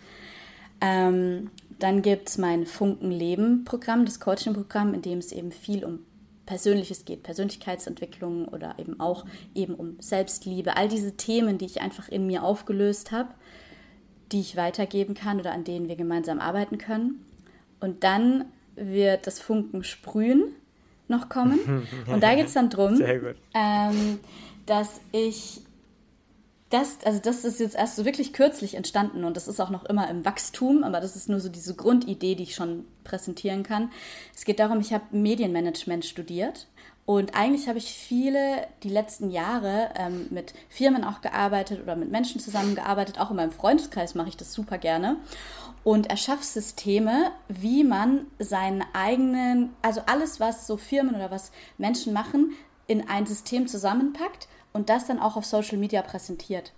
B: Ähm, dann gibt es mein Funken Leben Programm, das Coaching-Programm, in dem es eben viel um Persönliches geht, Persönlichkeitsentwicklung oder eben auch eben um Selbstliebe, all diese Themen, die ich einfach in mir aufgelöst habe, die ich weitergeben kann oder an denen wir gemeinsam arbeiten können. Und dann wird das Funken sprühen noch kommen. Und da geht es dann darum, ähm, dass ich das, also das ist jetzt erst so wirklich kürzlich entstanden und das ist auch noch immer im Wachstum, aber das ist nur so diese Grundidee, die ich schon präsentieren kann. Es geht darum, ich habe Medienmanagement studiert und eigentlich habe ich viele die letzten Jahre ähm, mit Firmen auch gearbeitet oder mit Menschen zusammengearbeitet. Auch in meinem Freundeskreis mache ich das super gerne. Und erschaffe Systeme, wie man seinen eigenen, also alles, was so Firmen oder was Menschen machen, in ein System zusammenpackt und das dann auch auf Social Media präsentiert.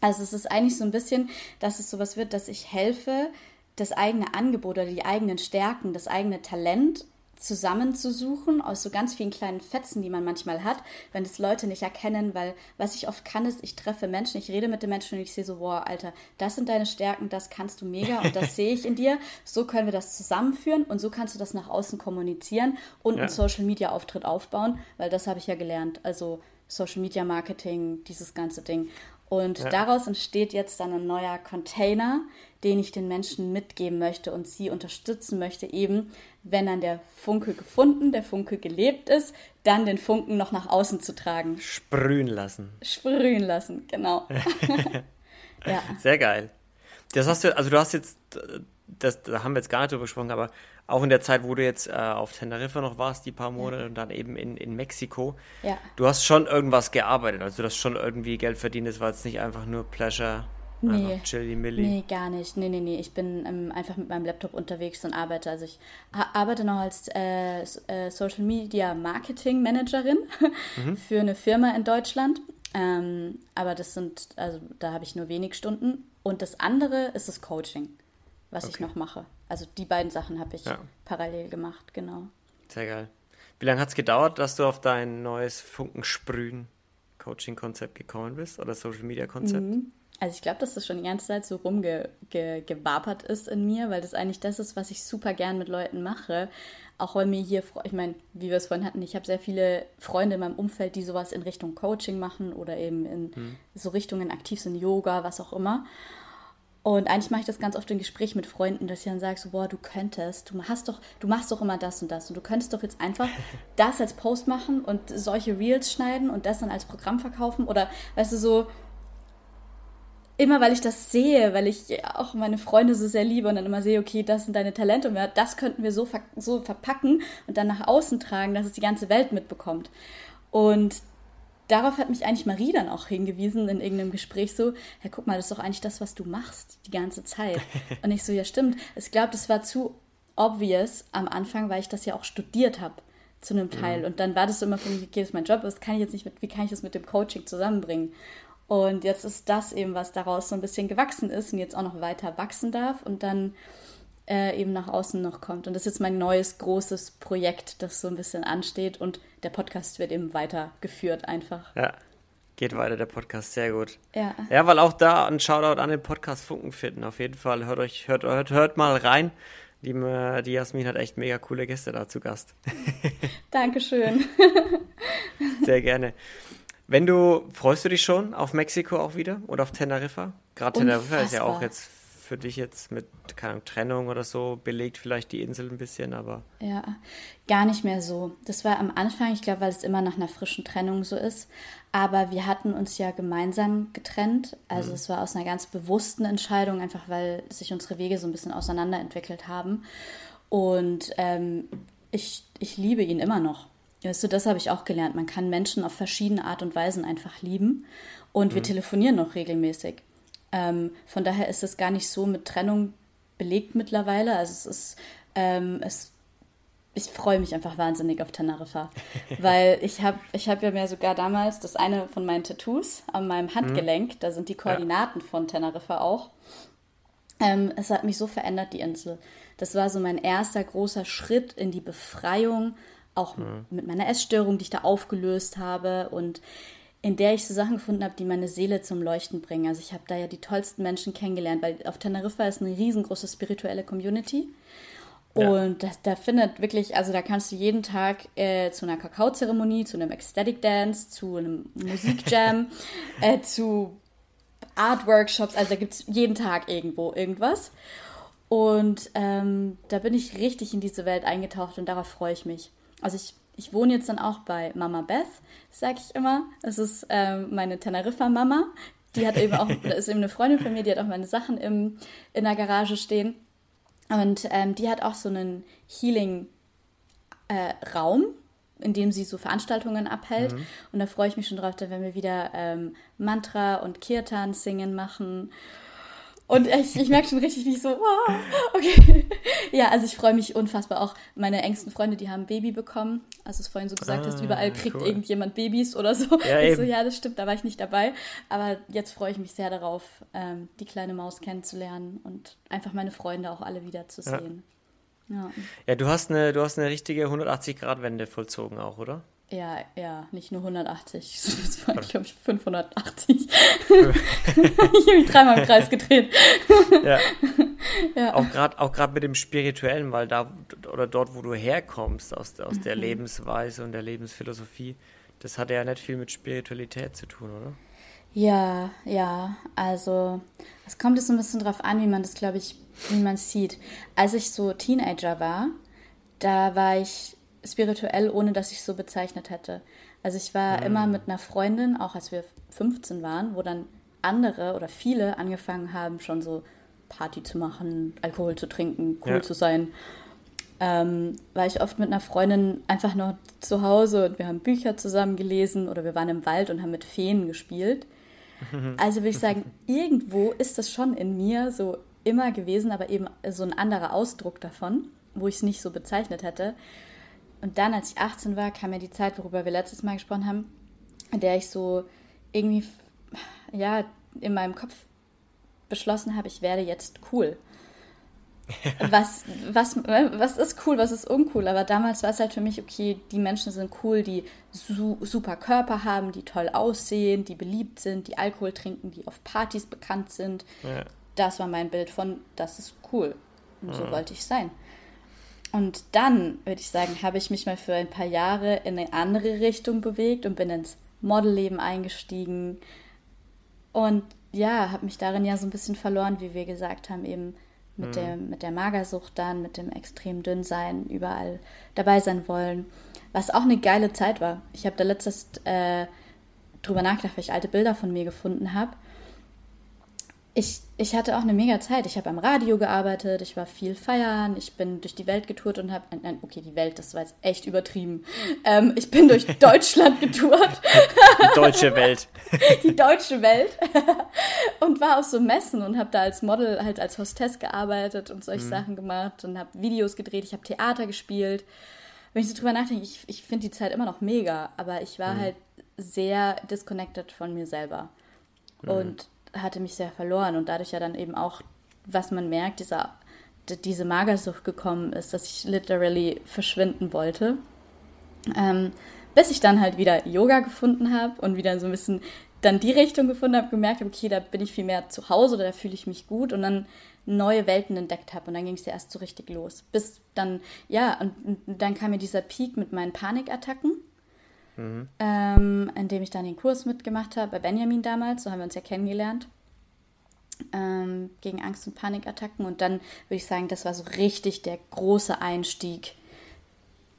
B: Also es ist eigentlich so ein bisschen, dass es sowas wird, dass ich helfe, das eigene Angebot oder die eigenen Stärken, das eigene Talent zusammenzusuchen aus so ganz vielen kleinen Fetzen, die man manchmal hat, wenn es Leute nicht erkennen, weil was ich oft kann, ist, ich treffe Menschen, ich rede mit den Menschen und ich sehe so, wow, Alter, das sind deine Stärken, das kannst du mega und das sehe ich in dir. So können wir das zusammenführen und so kannst du das nach außen kommunizieren und ja. einen Social Media Auftritt aufbauen, weil das habe ich ja gelernt. Also Social Media Marketing, dieses ganze Ding. Und ja. daraus entsteht jetzt dann ein neuer Container, den ich den Menschen mitgeben möchte und sie unterstützen möchte, eben wenn dann der Funke gefunden, der Funke gelebt ist, dann den Funken noch nach außen zu tragen.
A: Sprühen lassen.
B: Sprühen lassen, genau.
A: ja. Sehr geil. Das hast du, also du hast jetzt, das, da haben wir jetzt gar nicht drüber gesprochen, aber auch in der Zeit, wo du jetzt äh, auf Teneriffa noch warst, die paar Monate und dann eben in, in Mexiko, ja. du hast schon irgendwas gearbeitet, also du hast schon irgendwie Geld verdient, es war jetzt nicht einfach nur Pleasure.
B: Nee, chilly Milli. nee, gar nicht. Nee, nee, nee. Ich bin ähm, einfach mit meinem Laptop unterwegs und arbeite. Also ich arbeite noch als äh, äh, Social Media Marketing Managerin mhm. für eine Firma in Deutschland. Ähm, aber das sind, also da habe ich nur wenig Stunden. Und das andere ist das Coaching, was okay. ich noch mache. Also die beiden Sachen habe ich ja. parallel gemacht, genau.
A: Sehr geil. Wie lange hat es gedauert, dass du auf dein neues Funkensprühen Coaching-Konzept gekommen bist oder Social-Media-Konzept? Mhm.
B: Also ich glaube, dass das schon die ganze Zeit so rumgewapert ge, ist in mir, weil das eigentlich das ist, was ich super gern mit Leuten mache. Auch weil mir hier, ich meine, wie wir es vorhin hatten, ich habe sehr viele Freunde in meinem Umfeld, die sowas in Richtung Coaching machen oder eben in hm. so Richtungen aktiv sind, Yoga, was auch immer. Und eigentlich mache ich das ganz oft in Gespräch mit Freunden, dass ich dann sage, so, boah, du könntest, du hast doch, du machst doch immer das und das und du könntest doch jetzt einfach das als Post machen und solche Reels schneiden und das dann als Programm verkaufen oder, weißt du, so, immer weil ich das sehe, weil ich auch meine Freunde so sehr liebe und dann immer sehe, okay, das sind deine Talente und das könnten wir so, ver so verpacken und dann nach außen tragen, dass es die ganze Welt mitbekommt. Und darauf hat mich eigentlich Marie dann auch hingewiesen in irgendeinem Gespräch so, ja, guck mal, das ist doch eigentlich das, was du machst die ganze Zeit. Und ich so, ja, stimmt. Ich glaube, das war zu obvious am Anfang, weil ich das ja auch studiert habe zu einem Teil. Mhm. Und dann war das so immer für mich, okay, das ist mein Job, das kann ich jetzt nicht mit, wie kann ich das mit dem Coaching zusammenbringen? Und jetzt ist das eben, was daraus so ein bisschen gewachsen ist und jetzt auch noch weiter wachsen darf und dann äh, eben nach außen noch kommt. Und das ist jetzt mein neues großes Projekt, das so ein bisschen ansteht und der Podcast wird eben weitergeführt einfach.
A: Ja, geht weiter der Podcast, sehr gut. Ja. Ja, weil auch da ein Shoutout an den Podcast Funken finden. Auf jeden Fall hört euch, hört, hört, hört mal rein. Die, die Jasmin hat echt mega coole Gäste da zu Gast.
B: Dankeschön.
A: Sehr gerne. Wenn du, freust du dich schon auf Mexiko auch wieder oder auf Teneriffa? Gerade Teneriffa ist ja auch jetzt für dich jetzt mit keine Trennung oder so belegt vielleicht die Insel ein bisschen, aber.
B: Ja, gar nicht mehr so. Das war am Anfang, ich glaube, weil es immer nach einer frischen Trennung so ist. Aber wir hatten uns ja gemeinsam getrennt. Also mhm. es war aus einer ganz bewussten Entscheidung, einfach weil sich unsere Wege so ein bisschen auseinanderentwickelt haben. Und ähm, ich, ich liebe ihn immer noch. Weißt du, das habe ich auch gelernt. Man kann Menschen auf verschiedene Art und Weisen einfach lieben. Und mhm. wir telefonieren noch regelmäßig. Ähm, von daher ist es gar nicht so mit Trennung belegt mittlerweile. Also es ist, ähm, es, ich freue mich einfach wahnsinnig auf Teneriffa. weil ich habe ich hab ja mir sogar damals das eine von meinen Tattoos an meinem Handgelenk, mhm. da sind die Koordinaten ja. von Teneriffa auch. Ähm, es hat mich so verändert, die Insel. Das war so mein erster großer Schritt in die Befreiung auch mhm. mit meiner Essstörung, die ich da aufgelöst habe und in der ich so Sachen gefunden habe, die meine Seele zum Leuchten bringen. Also ich habe da ja die tollsten Menschen kennengelernt, weil auf Teneriffa ist eine riesengroße spirituelle Community. Ja. Und das, da findet wirklich, also da kannst du jeden Tag äh, zu einer Kakaozeremonie, zu einem Ecstatic Dance, zu einem Musikjam, äh, zu Art-Workshops, also da gibt es jeden Tag irgendwo irgendwas. Und ähm, da bin ich richtig in diese Welt eingetaucht und darauf freue ich mich. Also ich, ich wohne jetzt dann auch bei Mama Beth, sage ich immer. Es ist ähm, meine Teneriffa-Mama. Die hat eben auch, ist eben eine Freundin von mir, die hat auch meine Sachen im, in der Garage stehen. Und ähm, die hat auch so einen Healing-Raum, äh, in dem sie so Veranstaltungen abhält. Mhm. Und da freue ich mich schon drauf, da werden wir wieder ähm, Mantra und Kirtan singen machen. Und ich, ich merke schon richtig, wie ich so, wow, okay. Ja, also ich freue mich unfassbar. Auch meine engsten Freunde, die haben ein Baby bekommen. Also es vorhin so gesagt ah, hast, überall kriegt cool. irgendjemand Babys oder so. Ja, ich so, ja, das stimmt, da war ich nicht dabei. Aber jetzt freue ich mich sehr darauf, ähm, die kleine Maus kennenzulernen und einfach meine Freunde auch alle wiederzusehen.
A: Ja. ja, du hast eine, du hast eine richtige 180-Grad-Wende vollzogen auch, oder?
B: Ja, ja, nicht nur 180, das war, glaube ich, 580. ich habe mich dreimal im Kreis gedreht.
A: ja. ja. Auch gerade auch mit dem Spirituellen, weil da oder dort, wo du herkommst, aus, aus der mhm. Lebensweise und der Lebensphilosophie, das hat ja nicht viel mit Spiritualität zu tun, oder?
B: Ja, ja, also es kommt jetzt so ein bisschen drauf an, wie man das, glaube ich, wie man sieht. Als ich so Teenager war, da war ich spirituell, ohne dass ich es so bezeichnet hätte. Also ich war mhm. immer mit einer Freundin, auch als wir 15 waren, wo dann andere oder viele angefangen haben, schon so Party zu machen, Alkohol zu trinken, cool ja. zu sein. Ähm, war ich oft mit einer Freundin einfach noch zu Hause und wir haben Bücher zusammen gelesen oder wir waren im Wald und haben mit Feen gespielt. Also würde ich sagen, irgendwo ist das schon in mir so immer gewesen, aber eben so ein anderer Ausdruck davon, wo ich es nicht so bezeichnet hätte. Und dann, als ich 18 war, kam ja die Zeit, worüber wir letztes Mal gesprochen haben, in der ich so irgendwie, ja, in meinem Kopf beschlossen habe, ich werde jetzt cool. was, was, was ist cool, was ist uncool? Aber damals war es halt für mich, okay, die Menschen sind cool, die su super Körper haben, die toll aussehen, die beliebt sind, die Alkohol trinken, die auf Partys bekannt sind. Ja. Das war mein Bild von, das ist cool. Und so mhm. wollte ich sein. Und dann, würde ich sagen, habe ich mich mal für ein paar Jahre in eine andere Richtung bewegt und bin ins Modelleben eingestiegen. Und ja, habe mich darin ja so ein bisschen verloren, wie wir gesagt haben, eben mit, mhm. der, mit der Magersucht dann, mit dem extrem dünn sein, überall dabei sein wollen. Was auch eine geile Zeit war. Ich habe da letztes äh, drüber nachgedacht, weil ich alte Bilder von mir gefunden habe ich, ich hatte auch eine mega Zeit. Ich habe am Radio gearbeitet, ich war viel feiern, ich bin durch die Welt getourt und habe, nein, okay, die Welt, das war jetzt echt übertrieben. Ähm, ich bin durch Deutschland getourt.
A: Die deutsche Welt.
B: Die deutsche Welt. Und war auf so Messen und habe da als Model, halt als Hostess gearbeitet und solche mhm. Sachen gemacht und habe Videos gedreht, ich habe Theater gespielt. Wenn ich so drüber nachdenke, ich, ich finde die Zeit immer noch mega, aber ich war mhm. halt sehr disconnected von mir selber. Mhm. Und hatte mich sehr verloren und dadurch ja dann eben auch, was man merkt, dieser, diese Magersucht gekommen ist, dass ich literally verschwinden wollte. Ähm, bis ich dann halt wieder Yoga gefunden habe und wieder so ein bisschen dann die Richtung gefunden habe, gemerkt habe, okay, da bin ich viel mehr zu Hause oder da fühle ich mich gut und dann neue Welten entdeckt habe und dann ging es ja erst so richtig los. Bis dann, ja, und, und dann kam mir dieser Peak mit meinen Panikattacken mhm. ähm, in dem ich dann den Kurs mitgemacht habe, bei Benjamin damals, so haben wir uns ja kennengelernt, ähm, gegen Angst- und Panikattacken. Und dann würde ich sagen, das war so richtig der große Einstieg.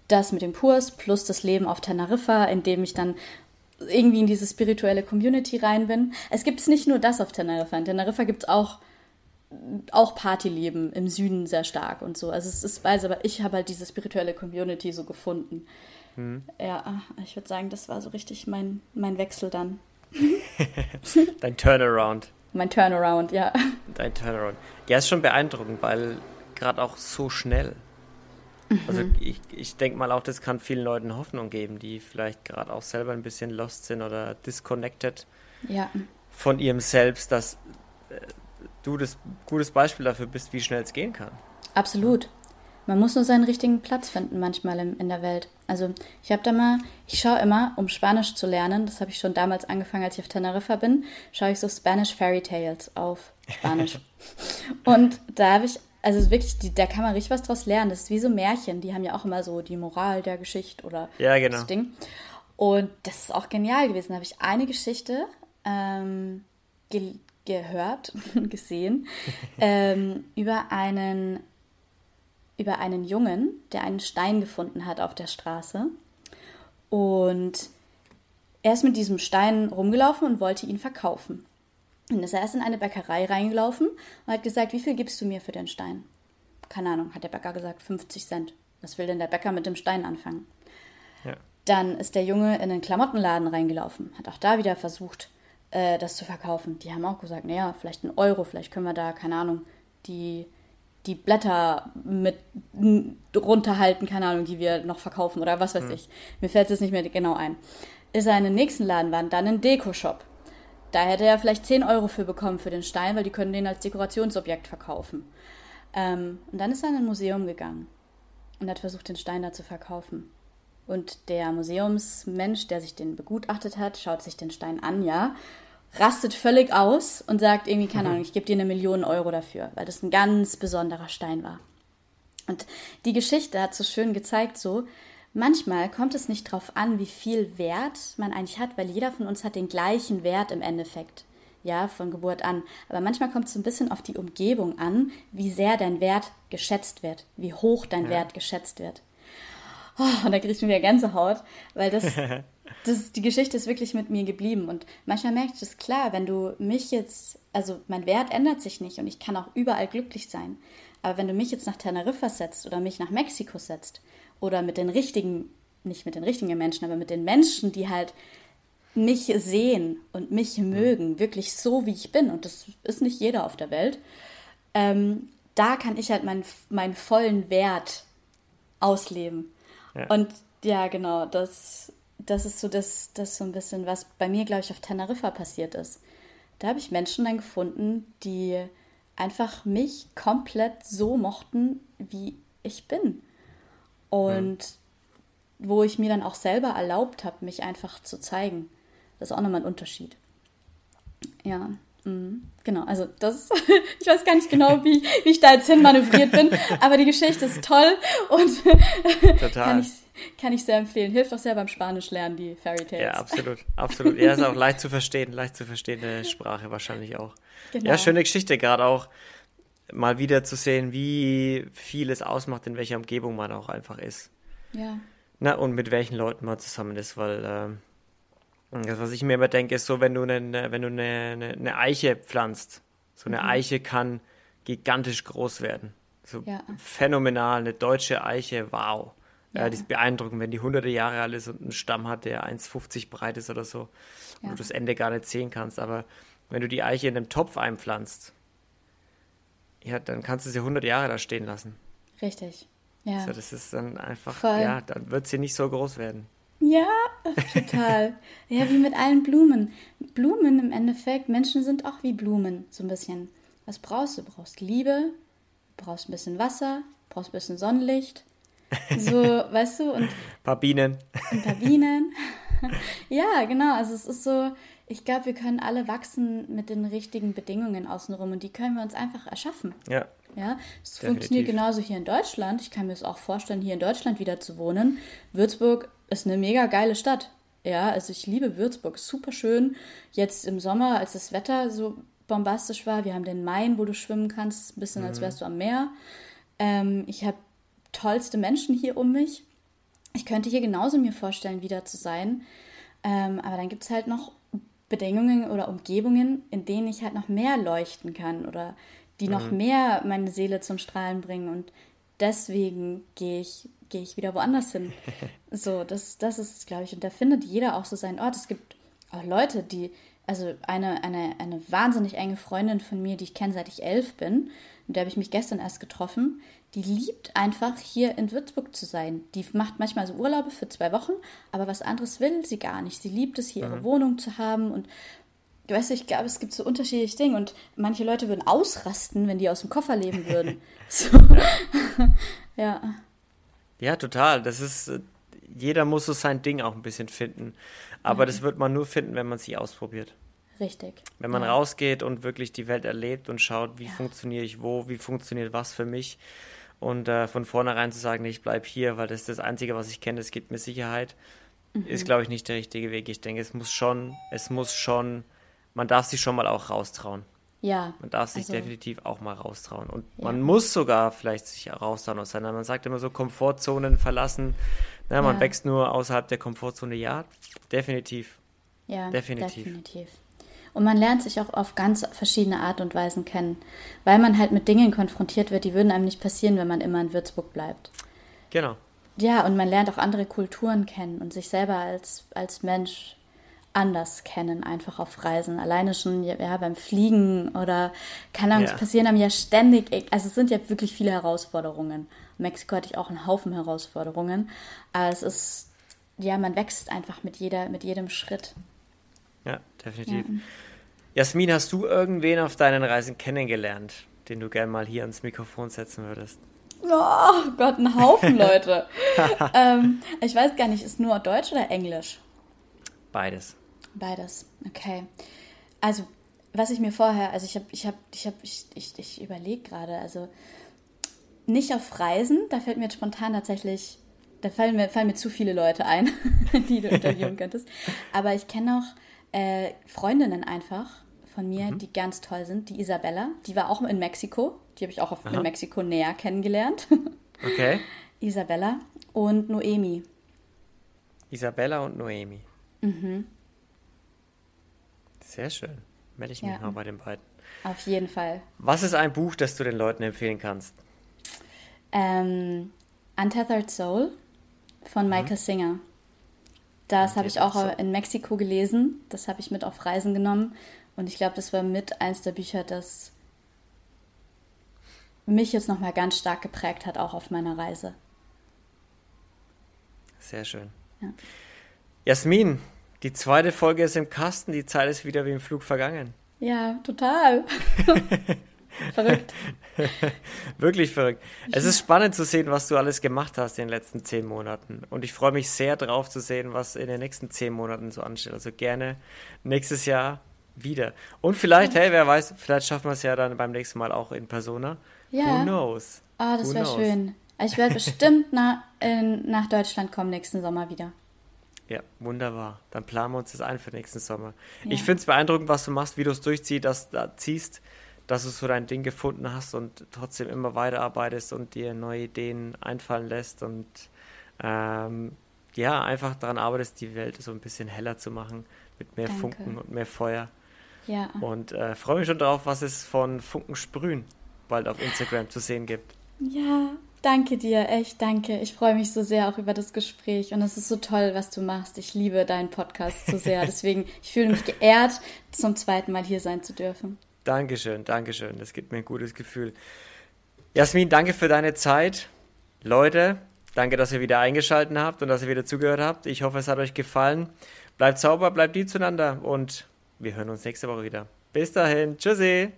B: Das mit dem Kurs plus das Leben auf Teneriffa, in dem ich dann irgendwie in diese spirituelle Community rein bin. Es gibt nicht nur das auf Teneriffa. In Teneriffa gibt es auch auch Partyleben im Süden sehr stark und so. Also es ist weiß, aber ich habe halt diese spirituelle Community so gefunden. Hm. Ja, ich würde sagen, das war so richtig mein, mein Wechsel dann.
A: Dein Turnaround.
B: Mein Turnaround, ja.
A: Dein Turnaround. Ja, ist schon beeindruckend, weil gerade auch so schnell. Also mhm. ich, ich denke mal auch, das kann vielen Leuten Hoffnung geben, die vielleicht gerade auch selber ein bisschen lost sind oder disconnected
B: ja.
A: von ihrem Selbst, dass äh, du das gutes Beispiel dafür bist, wie schnell es gehen kann.
B: Absolut. Man muss nur seinen richtigen Platz finden manchmal in, in der Welt. Also ich habe da mal, ich schaue immer, um Spanisch zu lernen, das habe ich schon damals angefangen, als ich auf Teneriffa bin, schaue ich so Spanish Fairy Tales auf Spanisch. Und da habe ich, also wirklich, die, da kann man richtig was draus lernen. Das ist wie so Märchen, die haben ja auch immer so die Moral der Geschichte oder
A: ja, genau.
B: das Ding. Und das ist auch genial gewesen. Da habe ich eine Geschichte ähm, ge gehört, gesehen, ähm, über einen über einen Jungen, der einen Stein gefunden hat auf der Straße. Und er ist mit diesem Stein rumgelaufen und wollte ihn verkaufen. Und ist er erst in eine Bäckerei reingelaufen und hat gesagt, wie viel gibst du mir für den Stein? Keine Ahnung, hat der Bäcker gesagt, 50 Cent. Was will denn der Bäcker mit dem Stein anfangen? Ja. Dann ist der Junge in einen Klamottenladen reingelaufen, hat auch da wieder versucht, äh, das zu verkaufen. Die haben auch gesagt, naja, vielleicht ein Euro, vielleicht können wir da, keine Ahnung, die die Blätter mit runterhalten, keine Ahnung, die wir noch verkaufen oder was weiß hm. ich. Mir fällt es jetzt nicht mehr genau ein. Ist er in den nächsten Laden war, dann ein Deko-Shop. Da hätte er vielleicht 10 Euro für bekommen für den Stein, weil die können den als Dekorationsobjekt verkaufen. Ähm, und dann ist er in ein Museum gegangen. und hat versucht, den Stein da zu verkaufen. Und der Museumsmensch, der sich den begutachtet hat, schaut sich den Stein an, ja, rastet völlig aus und sagt irgendwie, keine Ahnung, ich gebe dir eine Million Euro dafür, weil das ein ganz besonderer Stein war. Und die Geschichte hat so schön gezeigt, so, manchmal kommt es nicht darauf an, wie viel Wert man eigentlich hat, weil jeder von uns hat den gleichen Wert im Endeffekt, ja, von Geburt an. Aber manchmal kommt es so ein bisschen auf die Umgebung an, wie sehr dein Wert geschätzt wird, wie hoch dein ja. Wert geschätzt wird. Oh, und da kriege ich mir Gänsehaut, weil das, das, die Geschichte ist wirklich mit mir geblieben. Und manchmal merke ich das klar, wenn du mich jetzt, also mein Wert ändert sich nicht und ich kann auch überall glücklich sein. Aber wenn du mich jetzt nach Teneriffa setzt oder mich nach Mexiko setzt oder mit den richtigen, nicht mit den richtigen Menschen, aber mit den Menschen, die halt mich sehen und mich mögen, wirklich so, wie ich bin, und das ist nicht jeder auf der Welt, ähm, da kann ich halt meinen, meinen vollen Wert ausleben. Ja. Und ja, genau, das, das ist so das, das so ein bisschen, was bei mir, glaube ich, auf Teneriffa passiert ist. Da habe ich Menschen dann gefunden, die einfach mich komplett so mochten, wie ich bin. Und ja. wo ich mir dann auch selber erlaubt habe, mich einfach zu zeigen. Das ist auch nochmal ein Unterschied. Ja. Mhm. Genau, also das, ich weiß gar nicht genau, wie, wie ich da jetzt hin manövriert bin, aber die Geschichte ist toll und kann, ich, kann ich sehr empfehlen. Hilft auch sehr beim Spanisch lernen, die Fairy Tales.
A: Ja, absolut, absolut. Ja, ist auch leicht zu verstehen, leicht zu verstehende Sprache wahrscheinlich auch. Genau. Ja, schöne Geschichte, gerade auch mal wieder zu sehen, wie viel es ausmacht, in welcher Umgebung man auch einfach ist.
B: Ja.
A: Na, und mit welchen Leuten man zusammen ist, weil äh, das, was ich mir immer denke, ist so, wenn du eine, wenn du eine, eine, eine Eiche pflanzt, so eine mhm. Eiche kann gigantisch groß werden. So ja. phänomenal, eine deutsche Eiche, wow. Ja. ja, die ist beeindruckend, wenn die hunderte Jahre alt ist und einen Stamm hat, der 1,50 breit ist oder so, ja. und du das Ende gar nicht sehen kannst. Aber wenn du die Eiche in einem Topf einpflanzt, ja, dann kannst du sie 100 Jahre da stehen lassen.
B: Richtig, ja.
A: So, das ist dann einfach, Voll. ja, dann wird sie nicht so groß werden.
B: Ja, total. ja, wie mit allen Blumen. Blumen im Endeffekt, Menschen sind auch wie Blumen, so ein bisschen. Was brauchst du? Du brauchst Liebe, du brauchst ein bisschen Wasser, du brauchst ein bisschen Sonnenlicht. So, weißt du, und. Ein
A: paar Bienen.
B: Ein paar Bienen. ja, genau. Also es ist so, ich glaube, wir können alle wachsen mit den richtigen Bedingungen außenrum und die können wir uns einfach erschaffen.
A: Ja.
B: Ja, es funktioniert genauso hier in Deutschland. Ich kann mir es auch vorstellen, hier in Deutschland wieder zu wohnen. Würzburg ist eine mega geile Stadt. Ja, also ich liebe Würzburg, super schön. Jetzt im Sommer, als das Wetter so bombastisch war, wir haben den Main, wo du schwimmen kannst, ein bisschen mhm. als wärst du am Meer. Ähm, ich habe tollste Menschen hier um mich. Ich könnte hier genauso mir vorstellen, wieder zu sein. Ähm, aber dann gibt es halt noch Bedingungen oder Umgebungen, in denen ich halt noch mehr leuchten kann oder die mhm. noch mehr meine Seele zum Strahlen bringen. Und deswegen gehe ich gehe ich wieder woanders hin. So, das, das ist es, glaube ich. Und da findet jeder auch so seinen Ort. Es gibt auch Leute, die, also eine, eine, eine wahnsinnig enge Freundin von mir, die ich kenne, seit ich elf bin, mit der habe ich mich gestern erst getroffen, die liebt einfach hier in Würzburg zu sein. Die macht manchmal so Urlaube für zwei Wochen, aber was anderes will sie gar nicht. Sie liebt es, hier mhm. ihre Wohnung zu haben und du weißt, ich glaube, es gibt so unterschiedliche Dinge und manche Leute würden ausrasten, wenn die aus dem Koffer leben würden. So. ja.
A: Ja, total. Das ist, äh, jeder muss so sein Ding auch ein bisschen finden. Aber mhm. das wird man nur finden, wenn man sich ausprobiert.
B: Richtig.
A: Wenn man ja. rausgeht und wirklich die Welt erlebt und schaut, wie ja. funktioniere ich wo, wie funktioniert was für mich. Und äh, von vornherein zu sagen, ich bleibe hier, weil das ist das Einzige, was ich kenne, es gibt mir Sicherheit, mhm. ist, glaube ich, nicht der richtige Weg. Ich denke, es muss schon, es muss schon, man darf sich schon mal auch raustrauen.
B: Ja.
A: Man darf sich also, definitiv auch mal raustrauen. Und ja. man muss sogar vielleicht sich raustrauen aus seiner, man sagt immer so, Komfortzonen verlassen. Na, man ja. wächst nur außerhalb der Komfortzone. Ja, definitiv.
B: Ja, definitiv. definitiv. Und man lernt sich auch auf ganz verschiedene Art und Weisen kennen, weil man halt mit Dingen konfrontiert wird, die würden einem nicht passieren, wenn man immer in Würzburg bleibt.
A: Genau.
B: Ja, und man lernt auch andere Kulturen kennen und sich selber als, als Mensch anders kennen, einfach auf Reisen. Alleine schon ja, beim Fliegen oder keine Ahnung, es passieren einem ja ständig, also es sind ja wirklich viele Herausforderungen. In Mexiko hatte ich auch einen Haufen Herausforderungen, aber es ist, ja, man wächst einfach mit, jeder, mit jedem Schritt.
A: Ja, definitiv. Ja. Jasmin, hast du irgendwen auf deinen Reisen kennengelernt, den du gerne mal hier ans Mikrofon setzen würdest?
B: Oh Gott, ein Haufen Leute. ähm, ich weiß gar nicht, ist nur Deutsch oder Englisch?
A: Beides.
B: Beides, okay. Also, was ich mir vorher, also ich habe, ich habe, ich habe, ich, ich, ich überlege gerade, also nicht auf Reisen, da fällt mir jetzt spontan tatsächlich, da fallen mir, fallen mir zu viele Leute ein, die du interviewen könntest. Aber ich kenne auch äh, Freundinnen einfach von mir, mhm. die ganz toll sind. Die Isabella, die war auch in Mexiko. Die habe ich auch auf, in Mexiko näher kennengelernt.
A: Okay.
B: Isabella und Noemi.
A: Isabella und Noemi. Mhm. Sehr schön. Melde ich mich ja. mal bei den beiden.
B: Auf jeden Fall.
A: Was ist ein Buch, das du den Leuten empfehlen kannst?
B: Ähm, Untethered Soul von mhm. Michael Singer. Das habe ich auch in Mexiko gelesen. Das habe ich mit auf Reisen genommen. Und ich glaube, das war mit eins der Bücher, das mich jetzt nochmal ganz stark geprägt hat, auch auf meiner Reise.
A: Sehr schön. Ja. Jasmin, die zweite Folge ist im Kasten. Die Zeit ist wieder wie im Flug vergangen.
B: Ja, total. verrückt.
A: Wirklich verrückt. Es ist spannend zu sehen, was du alles gemacht hast in den letzten zehn Monaten. Und ich freue mich sehr drauf zu sehen, was in den nächsten zehn Monaten so ansteht. Also gerne nächstes Jahr wieder. Und vielleicht, hey, wer weiß, vielleicht schaffen wir es ja dann beim nächsten Mal auch in Persona. Ja. Who knows?
B: Ah, oh, das wäre schön. Ich werde bestimmt nach, in, nach Deutschland kommen nächsten Sommer wieder.
A: Ja, wunderbar. Dann planen wir uns das ein für nächsten Sommer. Ja. Ich finde es beeindruckend, was du machst, wie du es durchziehst, dass da ziehst dass du so dein Ding gefunden hast und trotzdem immer weiterarbeitest und dir neue Ideen einfallen lässt und ähm, ja, einfach daran arbeitest, die Welt so ein bisschen heller zu machen, mit mehr Danke. Funken und mehr Feuer. Ja. Und äh, freue mich schon drauf, was es von Funken sprühen bald auf Instagram zu sehen gibt.
B: Ja, danke dir, echt danke. Ich freue mich so sehr auch über das Gespräch und es ist so toll, was du machst. Ich liebe deinen Podcast so sehr. Deswegen, ich fühle mich geehrt, zum zweiten Mal hier sein zu dürfen.
A: Dankeschön, Dankeschön. Das gibt mir ein gutes Gefühl. Jasmin, danke für deine Zeit. Leute, danke, dass ihr wieder eingeschaltet habt und dass ihr wieder zugehört habt. Ich hoffe, es hat euch gefallen. Bleibt sauber, bleibt lieb zueinander und wir hören uns nächste Woche wieder. Bis dahin. Tschüssi.